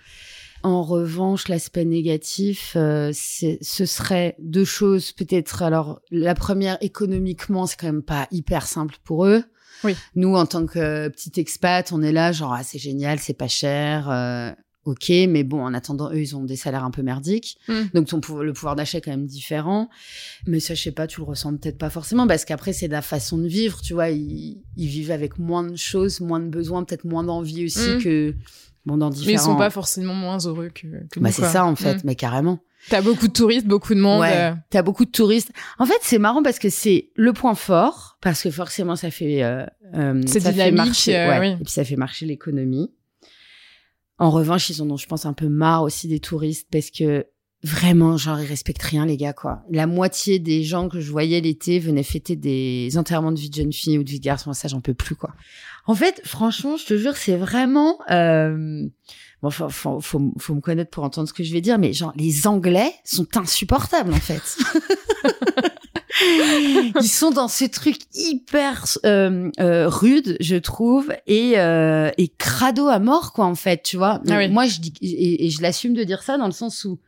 En revanche, l'aspect négatif, euh, c'est- ce serait deux choses peut-être. Alors, la première, économiquement, c'est quand même pas hyper simple pour eux. Oui. Nous, en tant que euh, petit expat, on est là, genre, ah, c'est génial, c'est pas cher, euh, ok, mais bon, en attendant, eux, ils ont des salaires un peu merdiques. Mm. Donc, ton le pouvoir d'achat est quand même différent. Mais ça, je sais pas, tu le ressens peut-être pas forcément, parce qu'après, c'est la façon de vivre, tu vois. Ils, ils vivent avec moins de choses, moins de besoins, peut-être moins d'envie aussi Mm. que, bon, dans Mais différents... ils sont pas forcément moins heureux que, que Bah, c'est ça, en fait, Mm. mais carrément. T'as beaucoup de touristes, beaucoup de monde. Ouais, euh, t'as beaucoup de touristes. En fait, c'est marrant parce que c'est le point fort, parce que forcément, ça fait, euh, euh, C'est ça fait dynamique, marcher, euh, ouais, oui. et puis ça fait marcher l'économie. En revanche, ils en ont, je pense, un peu marre aussi des touristes parce que vraiment, genre, ils respectent rien, les gars, quoi. La moitié des gens que je voyais l'été venaient fêter des enterrements de vie de jeune fille ou de vie de garçon. Ça, j'en peux plus, quoi. En fait, franchement, je te jure, c'est vraiment, euh, bon, faut, faut, faut, faut me connaître pour entendre ce que je vais dire, mais genre, les Anglais sont insupportables, en fait. <laughs> <laughs> Ils sont dans ce truc hyper euh, euh, rude, je trouve, et, euh, et crado à mort, quoi, en fait, tu vois. Ah oui. Moi, je dis et, et je l'assume de dire ça dans le sens où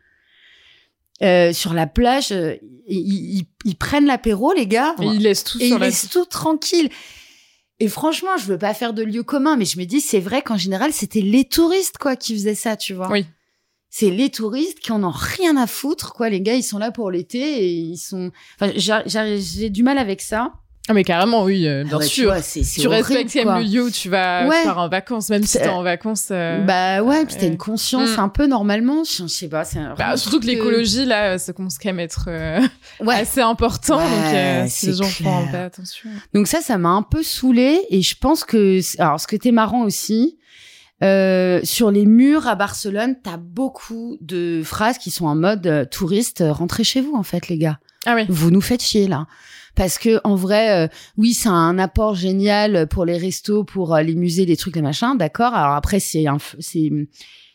euh, sur la plage, ils, ils- ils prennent l'apéro, les gars, Et ils laissent tout et sur ils la... laissent tout tranquille. Et franchement, je veux pas faire de lieu commun, mais je me dis, c'est vrai qu'en général, c'était les touristes, quoi, qui faisaient ça, tu vois. Oui. C'est les touristes qui en ont rien à foutre, quoi. Les gars, ils sont là pour l'été et ils sont. Enfin, j'ai- du mal avec ça. Ah mais carrément, oui, euh, bien Ah ouais, tu sûr. Tu horrible, respectes le lieu où tu vas Ouais. faire en vacances, même si t'es en vacances. euh, Bah ouais, puis t'as ouais. une conscience Mm. un peu normalement. Je, sais pas, c'est un- bah, surtout que l'écologie, là, ça commence quand même à être euh, <laughs> Ouais. assez important. Ouais, donc, euh, si les gens font pas attention. Donc ça, ça m'a un peu saoulée et je pense que alors ce que t'es marrant aussi. Euh, sur les murs à Barcelone, t'as beaucoup de phrases qui sont en mode euh, touriste, euh, rentrez chez vous en fait les gars. Ah oui. Vous nous faites chier là. Parce que en vrai, euh, oui, c'est un apport génial pour les restos, pour les musées, les trucs, les machins, d'accord. Alors après, c'est c'est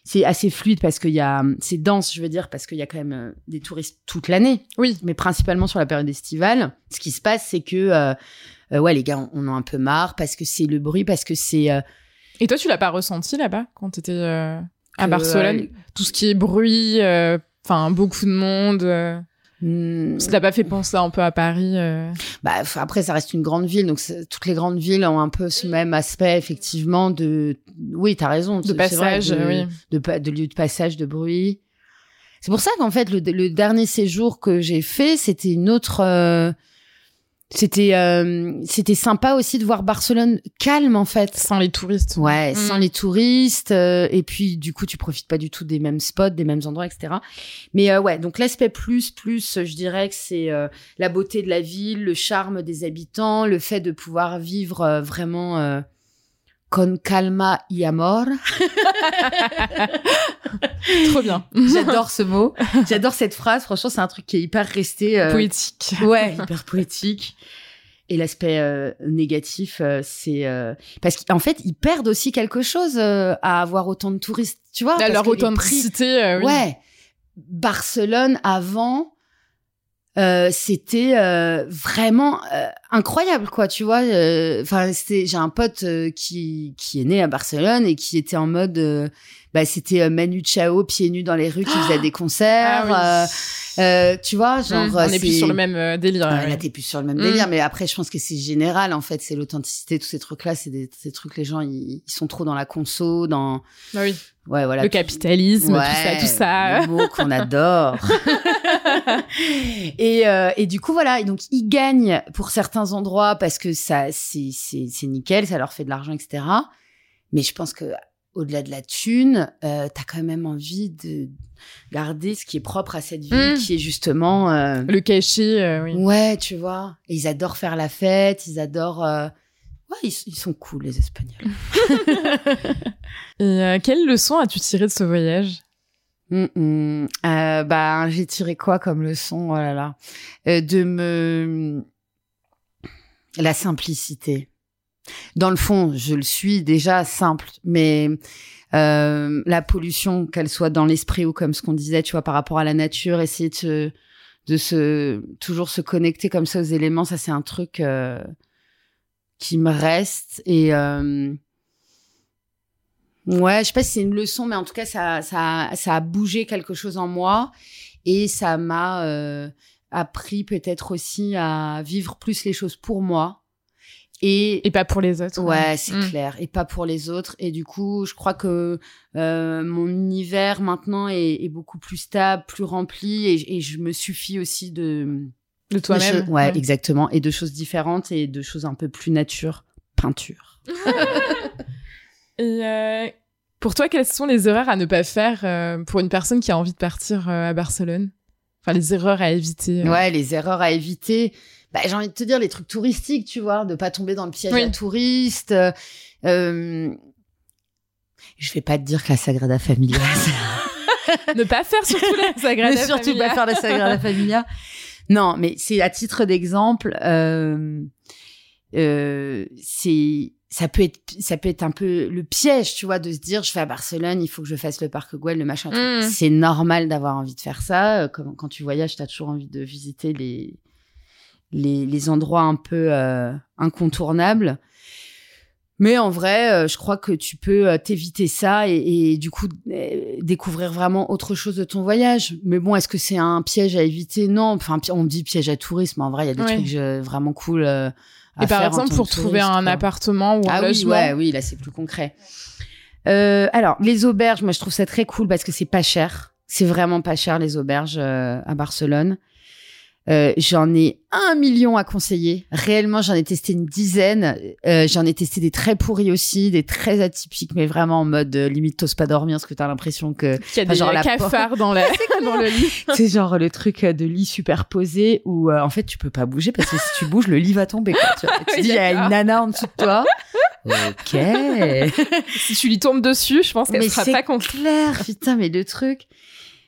c'est assez fluide parce qu'il y a, c'est dense, je veux dire, parce qu'il y a quand même des touristes toute l'année, Oui. mais principalement sur la période estivale. Ce qui se passe, c'est que ouais, les gars, on, on en a un peu marre parce que c'est le bruit, parce que c'est euh, Et toi, tu l'as pas ressenti là-bas quand t'étais euh, à Barcelone euh, Tout ce qui est bruit, euh, enfin beaucoup de monde. Euh, hmm, ça t'a pas fait penser un peu à Paris Bah, après, ça reste une grande ville, donc toutes les grandes villes ont un peu ce même aspect, effectivement, de. Oui, t'as raison. de vrai, passage de, Oui. de lieu de passage, de bruit. C'est pour ça qu'en fait, le, le dernier séjour que j'ai fait, c'était une autre. C'était euh, c'était sympa aussi de voir Barcelone calme en fait. Sans les touristes. Ouais, Mm. sans les touristes. euh, et puis, du coup, tu profites pas du tout des mêmes spots, des mêmes endroits, etc. Mais euh, ouais, donc l'aspect plus, plus, je dirais que c'est euh, la beauté de la ville, le charme des habitants, le fait de pouvoir vivre euh, vraiment euh, con calma y amor. <laughs> Trop bien. J'adore ce mot. J'adore cette phrase. Franchement, c'est un truc qui est hyper resté. euh, Poétique. Ouais, hyper poétique. Et l'aspect euh, négatif, euh, c'est parce qu'en fait, ils perdent aussi quelque chose à avoir autant de touristes. Tu vois, À leur prix- authenticité, euh, oui. Ouais. Barcelone avant, euh, c'était euh, vraiment euh, incroyable, quoi. Tu vois. euh, Enfin, c'était. J'ai un pote euh, qui qui est né à Barcelone et qui était en mode. euh, bah, c'était euh, Manu Chao pieds nus dans les rues qui faisait des concerts. Ah euh, euh, tu vois, genre. Mmh, on est plus sur le même délire. Ouais, ouais. Là, t'es plus sur le même Mm. délire, mais après, je pense que c'est général, en fait, c'est l'authenticité, tous ces trucs-là, c'est des, ces trucs, les gens, ils, ils sont trop dans la conso, dans, Ah oui. ouais, voilà. Le capitalisme, Ouais, tout ça, tout ça. Mot qu'on adore. <laughs> <laughs> et, euh, et du coup, voilà. Et donc, ils gagnent pour certains endroits parce que ça, c'est, nickel, ça leur fait de l'argent, etc. Mais je pense que, au-delà de la thune, euh, t'as quand même envie de garder ce qui est propre à cette ville, Mm. qui est justement, euh, Le cachet, oui. Ouais, tu vois. Et ils adorent faire la fête, ils adorent. Ouais, ils, ils sont cool, les Espagnols. <laughs> Et quelle leçon as-tu tiré de ce voyage? Hum, hum. Euh, bah, j'ai tiré quoi comme leçon? Oh là là. Euh, de me. La simplicité. Dans le fond, je le suis déjà simple, mais euh, la pollution, qu'elle soit dans l'esprit ou comme ce qu'on disait, tu vois, par rapport à la nature, essayer de se, de se toujours se connecter comme ça aux éléments, ça c'est un truc qui me reste et ouais, je sais pas si c'est une leçon, mais en tout cas ça ça ça a bougé quelque chose en moi et ça m'a euh, appris peut-être aussi à vivre plus les choses pour moi et Et pas pour les autres. Ouais, c'est Mm. clair. Et pas pour les autres. Et du coup, je crois que euh, mon univers maintenant est, est beaucoup plus stable, plus rempli. Et, et je me suffis aussi de... De toi-même. choses- ouais, exactement. Et de choses différentes et de choses un peu plus nature. Peinture. <laughs> Et euh, pour toi, quelles sont les erreurs à ne pas faire euh, pour une personne qui a envie de partir euh, à Barcelone? Enfin, les erreurs à éviter. Ouais, les erreurs à éviter. Bah, j'ai envie de te dire les trucs touristiques, tu vois, de pas tomber dans le piège Oui. à euh, je vais pas te dire que la Sagrada Familia, <laughs> <laughs> ne pas faire surtout la <laughs> Sagrada Mais surtout Familia. pas faire la Sagrada Familia. Non, mais c'est à titre d'exemple, c'est ça peut être ça peut être un peu le piège, tu vois, de se dire je vais à Barcelone, il faut que je fasse le parc Güell, le machin. truc. Mm. C'est normal d'avoir envie de faire ça. Euh, quand tu voyages, t'as toujours envie de visiter les les, les endroits un peu euh, incontournables. Mais en vrai, euh, je crois que tu peux euh, t'éviter ça et, et du coup découvrir vraiment autre chose de ton voyage. Mais bon, est-ce que c'est un piège à éviter? Non. Enfin, on dit piège à tourisme, mais en vrai, il y a des Ouais. trucs vraiment cool. euh, Et par exemple, pour trouver touriste, un quoi. appartement ou un Ah oui, logement. ouais, oui, là c'est plus concret. Euh, alors, les auberges, moi je trouve ça très cool parce que c'est pas cher. C'est vraiment pas cher les auberges euh, à Barcelone. Euh, j'en ai un million à conseiller. Réellement, j'en ai testé une dizaine. Euh, j'en ai testé des très pourris aussi, des très atypiques, mais vraiment en mode euh, limite t'oses pas dormir parce que t'as l'impression que Qu'il y a des genre la cafards dans, <laughs> la, <laughs> dans le lit. c'est genre le truc euh, de lit superposé où euh, en fait tu peux pas bouger parce que si tu bouges le lit va tomber. Quoi, tu vois. <laughs> Tu Oui, dis il y a une nana en dessous de toi. Ok. Si tu lui tombes dessus, je pense qu'elle sera c'est pas contente. clair, putain, mais le truc.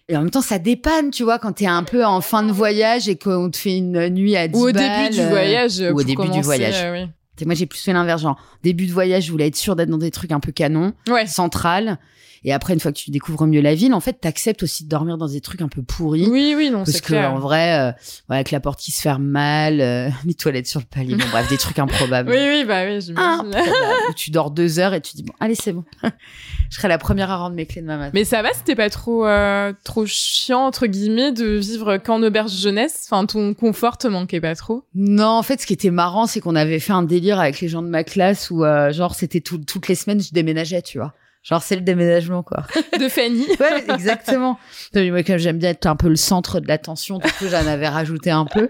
Et en même temps, ça dépanne, tu vois, quand t'es un peu en fin de voyage et qu'on te fait une nuit à 10 Ou au balles, début du euh, voyage. ou au début du voyage. euh, oui. Moi, j'ai plus fait l'inverse, genre, début de voyage, je voulais être sûre d'être dans des trucs un peu canons, Ouais. central. Et après, une fois que tu découvres mieux la ville, en fait, t'acceptes aussi de dormir dans des trucs un peu pourris. Oui, oui, non, Parce c'est que clair. en vrai, euh, ouais, avec la porte qui se ferme mal, euh, <laughs> les toilettes sur le palier, bon bref, des trucs improbables. Oui, oui, bah oui, j'imagine. Où tu dors deux heures et tu dis bon, allez c'est bon. <laughs> Je serai la première à rendre mes clés de ma main. Mais ça va, c'était pas trop, euh, trop chiant, entre guillemets, de vivre qu'en auberge jeunesse? Enfin, ton confort te manquait pas trop? Non, en fait, ce qui était marrant, c'est qu'on avait fait un délire avec les gens de ma classe où, euh, genre, c'était tout- toutes les semaines, je déménageais, tu vois. Genre, c'est le déménagement, quoi. <laughs> De Fanny <laughs> Ouais, exactement. Moi, comme j'aime bien être un peu le centre de l'attention, du coup, j'en avais rajouté un peu.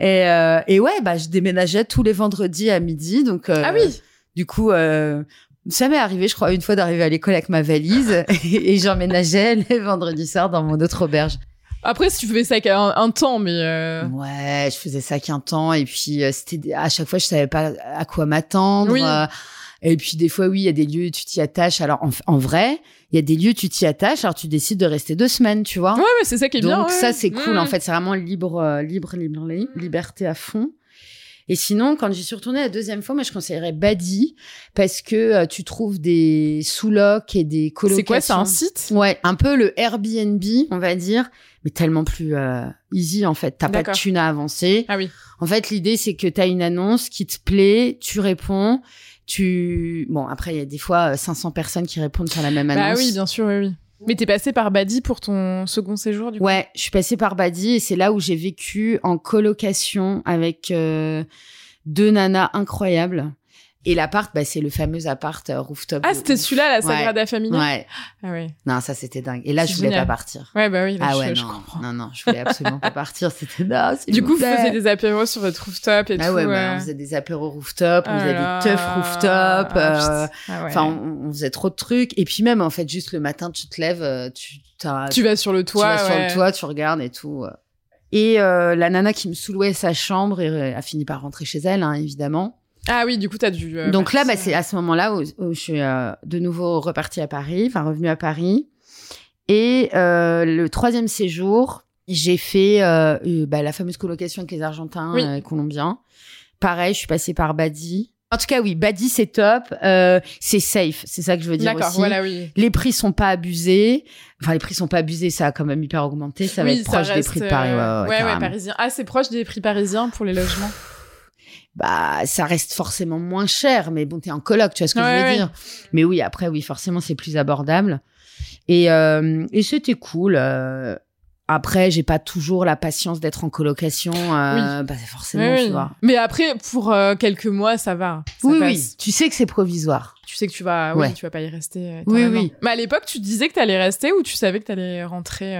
Et, euh, et ouais, bah, je déménageais tous les vendredis à midi. Donc, euh, Ah oui Du coup, euh, ça m'est arrivé, je crois, une fois d'arriver à l'école avec ma valise et, <laughs> et j'emménageais les vendredis soirs dans mon autre auberge. Après, si tu fais ça qu'un un temps, mais... euh, Ouais, je faisais ça qu'un temps et puis euh, c'était à chaque fois je savais pas à quoi m'attendre. Oui. Euh, Et puis des fois, oui, il y a des lieux où tu t'y attaches. Alors en, en vrai, il y a des lieux où tu t'y attaches. Alors tu décides de rester deux semaines, tu vois. Ouais, ouais, c'est ça qui est bien. Donc ouais. ça, c'est cool. En fait, c'est vraiment libre, euh, libre, libre, li- liberté à fond. Et sinon, quand j'y suis retournée la deuxième fois, moi, je conseillerais Badi parce que euh, tu trouves des sous-locs et des colocations. C'est quoi, c'est un site? Ouais, un peu le Airbnb, on va dire, mais tellement plus euh, easy en fait. T'as pas de thune à avancer. Ah oui. En fait, l'idée c'est que t'as une annonce qui te plaît, tu réponds, tu bon après il y a des fois euh, 500 personnes qui répondent sur la même Bah annonce. oui, bien sûr, oui, oui. Mais t'es passé par Badi pour ton second séjour, du coup? Ouais, je suis passée par Badi et c'est là où j'ai vécu en colocation avec euh, deux nanas incroyables. Et l'appart, bah, c'est le fameux appart euh, rooftop. Ah, c'était celui-là, la Ouais. Sagrada Familia Ouais. Ah ouais. Non, ça c'était dingue. Et là, je voulais génial. pas partir. Ouais, bah oui, là, Ah je, ouais, je non, comprends. non, non, je voulais absolument pas partir. C'était s'il Du coup, vous faisiez des apéros sur votre rooftop et Ah tout. ouais, bah, euh. on faisait des apéros rooftop, on Ah faisait là des teufs rooftop. Ah, euh. Ah ouais. Enfin, on, on faisait trop de trucs. Et puis même, en fait, juste le matin, tu te lèves, tu, tu vas sur le tu toit. vas sur ouais. le toit, tu regardes et tout. Et euh, la nana qui me sous-louait sa chambre et, a fini par rentrer chez elle, hein, évidemment. Ah oui, du coup, t'as dû. euh, Donc là, bah, c'est à ce moment-là où, où je suis euh, de nouveau repartie à Paris, enfin revenue à Paris. Et euh, le troisième séjour, j'ai fait bah, la fameuse colocation avec les Argentins Oui. et Colombiens. Pareil, je suis passée par Badi. En tout cas, oui, Badi, c'est top. Euh, c'est safe, c'est ça que je veux dire aussi. voilà, oui. Les prix sont pas abusés. Enfin, les prix sont pas abusés, ça a quand même hyper augmenté. Ça va Oui, être proche reste, des prix de Paris. Ouais, ouais, ouais, carrément. parisien. Ah, c'est proche des prix parisiens pour les logements? Bah ça reste forcément moins cher mais bon t'es en coloc tu vois ce que Ouais, je veux ouais. dire mais oui après oui forcément c'est plus abordable et euh, et c'était cool euh, après j'ai pas toujours la patience d'être en colocation euh, bah c'est forcément tu oui. vois Mais après, pour euh, quelques mois, ça va. Ça oui passe. oui tu sais que c'est provisoire Tu sais que tu vas, oui, Ouais. tu vas pas y rester. Oui, oui. Mais à l'époque, tu disais que t'allais rester ou tu savais que t'allais rentrer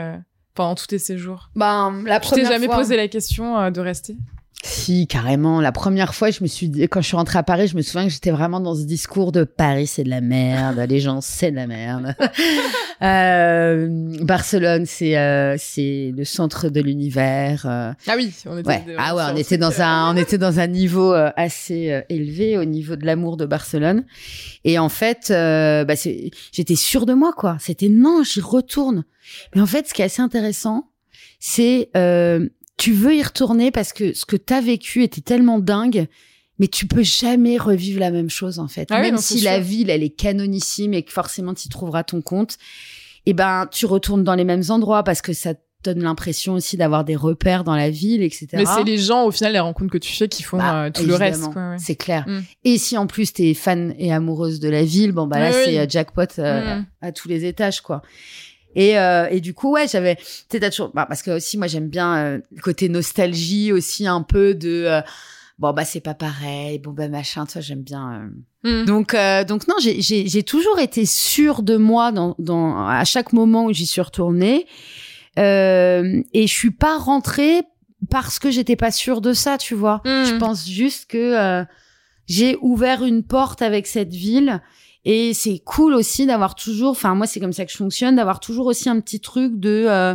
pendant tous tes séjours? Ben la Tu t'es première jamais fois posé la question de rester? Si carrément la première fois je me suis dit quand je suis rentrée à Paris je me souviens que j'étais vraiment dans ce discours de Paris c'est de la merde les gens c'est de la merde <laughs> Euh, Barcelone c'est euh, c'est le centre de l'univers euh, Ah oui, on était. Ouais. Ah ouais, on était dans un, on était dans un niveau euh, assez euh, élevé au niveau de l'amour de Barcelone. Et en fait, euh, bah j'étais sûre de moi, quoi. C'était non, j'y retourne. Mais en fait, ce qui est assez intéressant, c'est euh, tu veux y retourner parce que ce que t'as vécu était tellement dingue. Mais tu peux jamais revivre la même chose en fait. Ah même si la sûr. ville elle est canonissime et que forcément tu trouveras ton compte, et ben tu retournes dans les mêmes endroits parce que ça donne l'impression aussi d'avoir des repères dans la ville, etc. Mais c'est les gens, au final, les rencontres que tu fais qui font Bah, euh, tout le reste. ouais. C'est clair. Mm. Et si en plus t'es fan et amoureuse de la ville, bon bah là Oui, c'est euh, jackpot euh, Mm. à tous les étages quoi. Et, euh, et du coup ouais j'avais, tu sais t'as toujours, bah, parce que aussi moi j'aime bien euh, le côté nostalgie aussi un peu de euh, bon bah c'est pas pareil, bon bah machin, toi j'aime bien. euh. Mm. Donc euh, donc non j'ai toujours été sûre de moi dans dans à chaque moment où j'y suis retournée euh, et je suis pas rentrée parce que j'étais pas sûre de ça tu vois. Mm. Je pense juste que euh, j'ai ouvert une porte avec cette ville et c'est cool aussi d'avoir toujours, enfin moi c'est comme ça que je fonctionne, d'avoir toujours aussi un petit truc de euh,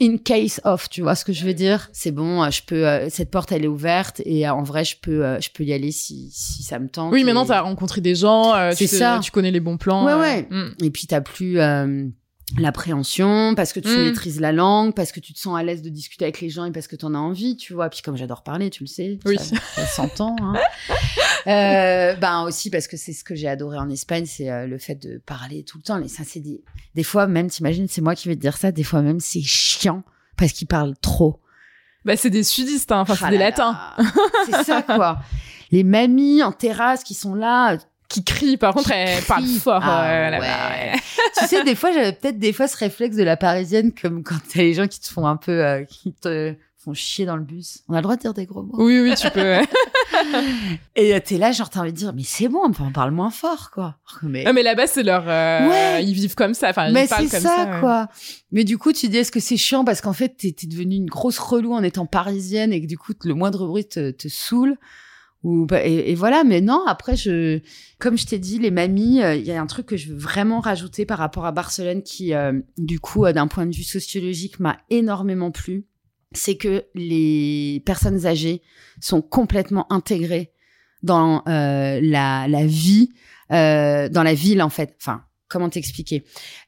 in case of, tu vois ce que je veux dire? C'est bon, euh, je peux, euh, cette porte elle est ouverte et euh, en vrai je peux, euh, je peux y aller si si ça me tente. Oui, et- maintenant, t'as rencontré des gens, tu, C'est sais- ça. tu connais les bons plans. Ouais, ouais. mm. Et puis t'as plus l'appréhension parce que tu Mm. maîtrises la langue, parce que tu te sens à l'aise de discuter avec les gens et parce que t'en as envie, tu vois. Puis comme j'adore parler, tu le sais, Oui. ça, ça s'entend. Hein. <laughs> euh, ben aussi parce que c'est ce que j'ai adoré en Espagne, c'est euh, le fait de parler tout le temps. Et ça, c'est des, des fois même, t'imagines, c'est moi qui vais te dire ça. Des fois même, c'est chiant parce qu'ils parlent trop. Bah, c'est des sudistes, hein. enfin, c'est Ah des latins. C'est ça <laughs> quoi. Les mamies en terrasse qui sont là, Qui crient, par contre, elles parlent crient. fort. Ah euh, ouais. ouais. <laughs> tu sais, des fois, j'avais peut-être des fois ce réflexe de la parisienne, comme quand t'as les gens qui te font un peu, euh, qui te font chier dans le bus. On a le droit de dire des gros mots. Oui, oui, tu peux. ouais. <laughs> Et euh, t'es là, genre, t'as envie de dire, mais c'est bon, on parle moins fort, quoi. Mais, Ah, mais là-bas, c'est leur. euh, Ouais. Ils vivent comme ça. Enfin, mais parlent c'est comme ça, ça. ouais. quoi. Mais du coup, tu dis, est-ce que c'est chiant parce qu'en fait, t'es, devenue une grosse relou en étant parisienne et que du coup, le moindre bruit te, te saoule. Ou, bah, et, et voilà, mais non, après, je, comme je t'ai dit, les mamies, euh, il y a un truc que je veux vraiment rajouter par rapport à Barcelone qui, euh, du coup, d'un point de vue sociologique, m'a énormément plu. C'est que les personnes âgées sont complètement intégrées dans euh, la, la vie, euh, dans la ville en fait. Enfin, comment t'expliquer?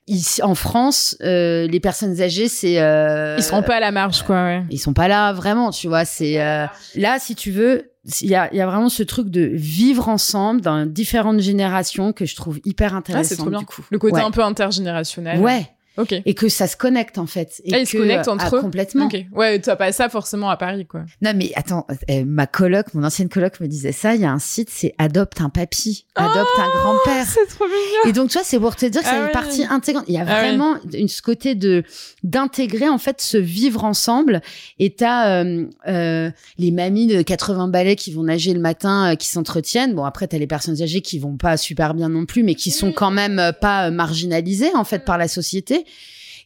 Ici, en France, euh, les personnes âgées, c'est euh, Ils seront pas à la marge, quoi. Ouais. ils sont pas là vraiment, tu vois. C'est euh, là, si tu veux, il y a, il y a vraiment ce truc de vivre ensemble dans différentes générations que je trouve hyper Ah, intéressant. c'est trop bien. Du coup, Le côté Ouais. un peu intergénérationnel. ouais, Ok. et que ça se connecte en fait. Et Ah, ils se connectent entre ah, eux complètement. Ok. Ouais, t'as pas ça forcément à Paris, quoi. Non mais attends, euh, ma coloc, mon ancienne coloc me disait ça. Il y a un site, c'est adopte un papy, adopte un grand-père. C'est trop mignon. Et donc, tu vois, c'est pour te dire que Ah c'est une oui. partie intégrante. Il y a Ah oui. vraiment une, ce côté de d'intégrer en fait ce vivre ensemble. Et t'as euh, euh, les mamies de 80 balais qui vont nager le matin, euh, qui s'entretiennent. Bon, après t'as les personnes âgées qui vont pas super bien non plus, mais qui sont quand même pas marginalisées en fait par la société.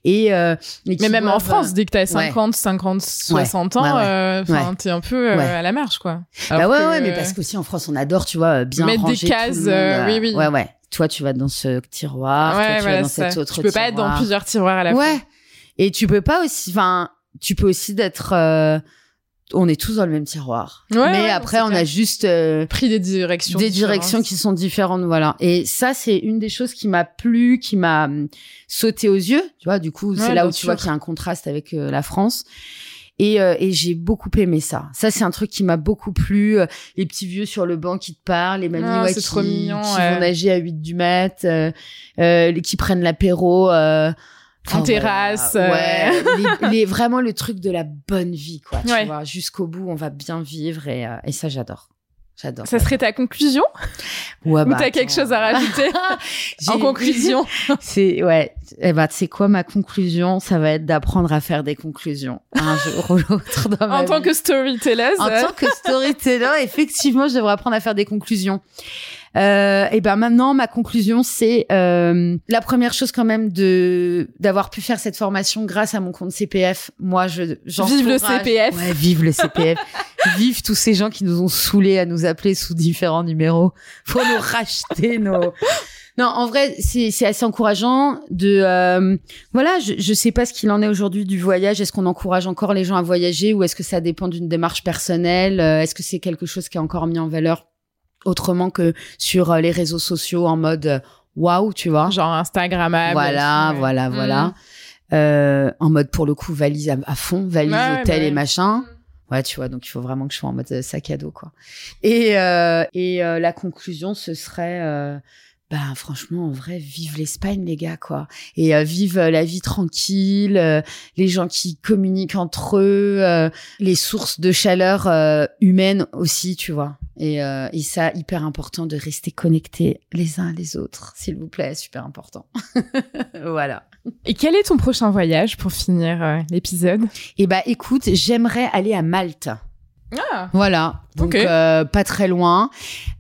Et, euh, et Mais même en France, dès que t'as ouais. 50, 50, 60 ans, ouais, ouais. euh, Ouais. t'es un peu euh, Ouais. à la marge, quoi. Bah Alors ouais, que- ouais, mais parce qu'aussi en France, on adore, tu vois, bien Mettre des ranger tout le cases, monde, euh, oui, oui. Ouais, ouais. Toi, tu vas dans ce tiroir, toi, Ouais, tu voilà, vas dans cet autre Tu peux pas être dans tiroir. plusieurs tiroirs à la ouais. fois. Et tu peux pas aussi, enfin, tu peux aussi d'être, euh, on est tous dans le même tiroir. Ouais, mais ouais, après, on clair. a juste euh, Pris des directions. des directions qui sont différentes, voilà. Et ça, c'est une des choses qui m'a plu, qui m'a hum, sauté aux yeux. Tu vois, du coup, c'est là où tu vois qu'il y a un contraste avec euh, la France. Et, euh, et j'ai beaucoup aimé ça. Ça, c'est un truc qui m'a beaucoup plu. Euh, Les petits vieux sur le banc qui te parlent, les mamies Ah, ouais, qui, trop mignon, qui vont nager à 8 du mat, euh, euh, qui prennent l'apéro. Euh, En terrasse, euh. Ouais, les, <laughs> les- vraiment le truc de la bonne vie, quoi. Tu Ouais. vois, jusqu'au bout, on va bien vivre et, euh, et ça, j'adore. J'adore. Ça serait ta conclusion? Ouais, Ou bah, t'as quelque chose à rajouter? <laughs> En conclusion <laughs> C'est ouais. Eh ben, c'est quoi ma conclusion? Ça va être d'apprendre à faire des conclusions un jour ou l'autre dans ma En tant vie. que storyteller, en tant que storyteller, effectivement, je devrais apprendre à faire des conclusions. Euh, et ben maintenant, ma conclusion, c'est euh, la première chose quand même de d'avoir pu faire cette formation grâce à mon compte CPF. Moi, je Vive le CPF. Ouais, vive le CPF. <laughs> vive tous ces gens qui nous ont saoulés à nous appeler sous différents numéros pour nous racheter nos. <laughs> Non, en vrai, c'est c'est assez encourageant de euh, voilà. Je je sais pas ce qu'il en est aujourd'hui du voyage. Est-ce qu'on encourage encore les gens à voyager ou est-ce que ça dépend d'une démarche personnelle? Euh, Est-ce que c'est quelque chose qui est encore mis en valeur? Autrement que sur euh, les réseaux sociaux en mode euh, waouh, tu vois genre Instagrammable. Voilà, ouais. voilà, Mm. voilà. Euh, en mode pour le coup valise à, à fond, valise Ouais, hôtel bah et machin. Ouais, tu vois, donc il faut vraiment que je sois en mode euh, sac à dos, quoi. Et, euh, et euh, la conclusion, ce serait, euh, ben franchement, en vrai, vive l'Espagne, les gars, quoi. Et euh, vive euh, la vie tranquille, euh, les gens qui communiquent entre eux, euh, les sources de chaleur euh, humaine aussi, tu vois. Et, euh, et ça, hyper important de rester connectés les uns les autres, s'il vous plaît, super important. <laughs> voilà. Et quel est ton prochain voyage pour finir l'épisode? Et bah écoute, j'aimerais aller à Malte. Ah Voilà. Donc euh, pas très loin.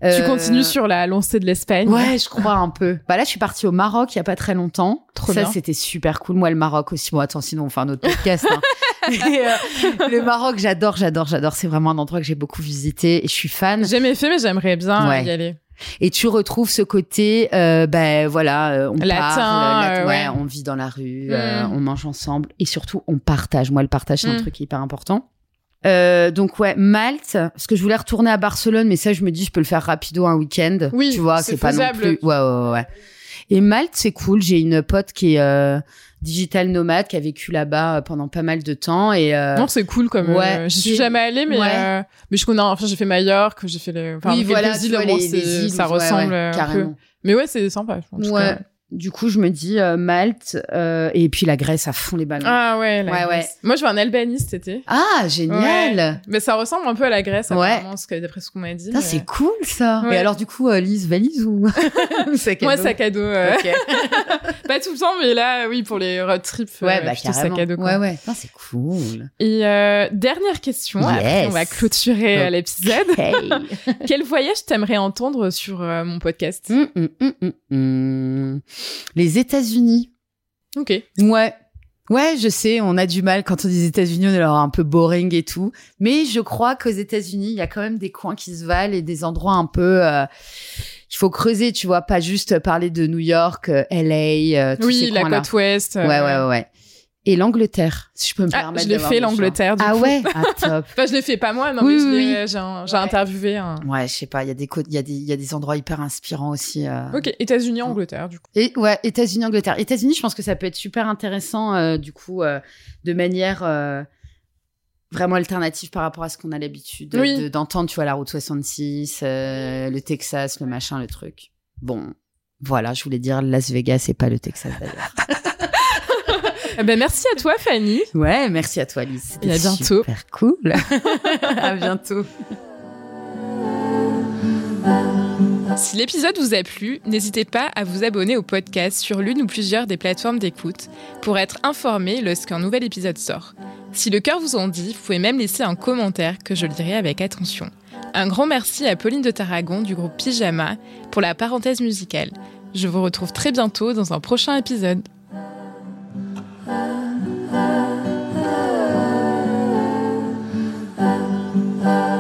Tu Euh, continues sur la lancée de l'Espagne Ouais, je crois un peu. Bah là, je suis partie au Maroc il y a pas très longtemps. Trop Ça, c'était super cool. Moi, le Maroc aussi. Bon, attends, sinon on fait un autre podcast. hein. <laughs> Euh, le Maroc, j'adore, j'adore, j'adore. C'est vraiment un endroit que j'ai beaucoup visité et je suis fan. J'ai jamais fait, mais j'aimerais bien Ouais. y aller. Et tu retrouves ce côté, euh, ben voilà, euh, on Latin, parle, euh, ouais, ouais. on vit dans la rue, euh, Mm. on mange ensemble et surtout on partage. Moi, le partage c'est un Mm. truc hyper important. Euh, donc ouais, Malte, parce que je voulais retourner à Barcelone, mais ça je me dis je peux le faire rapido un week-end. Oui, tu vois, c'est pas non plus. Ouais, ouais, ouais, ouais. Et Malte, c'est cool. J'ai une pote qui est euh, digital nomade, qui a vécu là-bas euh, pendant pas mal de temps et euh, Non, c'est cool comme. ouais, euh, J'y suis jamais allée, mais ouais. euh, mais je connais. Enfin, j'ai fait Majorque, j'ai fait les. Enfin, oui, voilà, îles, tu vois, les, les îles, ça ouais, ressemble ouais, un peu. carrément. Mais ouais, c'est sympa. En tout Ouais. cas. Du coup, je me dis euh, Malte euh, et puis la Grèce à fond les ballons. Ah ouais. la Ouais, ouais. Moi, je vais en Albanie cet été. Ah, génial. Mais ça ressemble un peu à la Grèce, Ouais. apparemment, ce que- d'après ce qu'on m'a dit. Mais- c'est cool ça. Ouais. Et alors du coup, euh, Lise valise ou <laughs> sac à Moi, dos sac à dos. euh, Ok. <laughs> Pas tout le temps, mais là, oui, pour les road trips. Ouais, euh, bah plutôt sac à dos. quoi. ouais, ouais. C'est cool. Et euh, dernière question, après Yes. on va clôturer euh, Ok. l'épisode. <laughs> Quel voyage t'aimerais entendre sur mon podcast? Hum, hum, hum. Les États-Unis. Ok. Ouais. Ouais, je sais, on a du mal quand on dit États-Unis, on est alors un peu boring et tout. Mais je crois qu'aux États-Unis, il y a quand même des coins qui se valent et des endroits un peu euh, qu'il faut creuser, tu vois, pas juste parler de New York, euh, LA, euh, tous Oui, ces la côte ouest. Ouais, ouais, ouais, ouais. Et l'Angleterre, si je peux me ah, permettre. Je l'ai fait l'Angleterre. Ah coup. ouais, ah, <laughs> top. enfin, je l'ai fait pas moi, non, oui, mais j'ai ouais. interviewé un. Ouais, je sais pas, il y a des il y a des il y a des endroits hyper inspirants aussi. Euh... Ok, États-Unis, Angleterre, du coup. Et ouais, États-Unis, Angleterre. États-Unis, je pense que ça peut être super intéressant, euh, du coup, euh, de manière vraiment alternative par rapport à ce qu'on a l'habitude oui. d'entendre, tu vois, la route 66, euh, le Texas, le machin, le truc. Bon, voilà, je voulais dire Las Vegas et pas le Texas d'ailleurs. <laughs> ben merci à toi Fanny. Ouais, merci à toi Alice. Et à bientôt. Super cool. <laughs> à bientôt. Si l'épisode vous a plu, n'hésitez pas à vous abonner au podcast sur l'une ou plusieurs des plateformes d'écoute pour être informé lorsqu'un nouvel épisode sort. Si le cœur vous en dit, vous pouvez même laisser un commentaire que je lirai avec attention. Un grand merci à Pauline de Tarragon du groupe Pyjama pour la parenthèse musicale. Je vous retrouve très bientôt dans un prochain épisode. ah, ah, ah,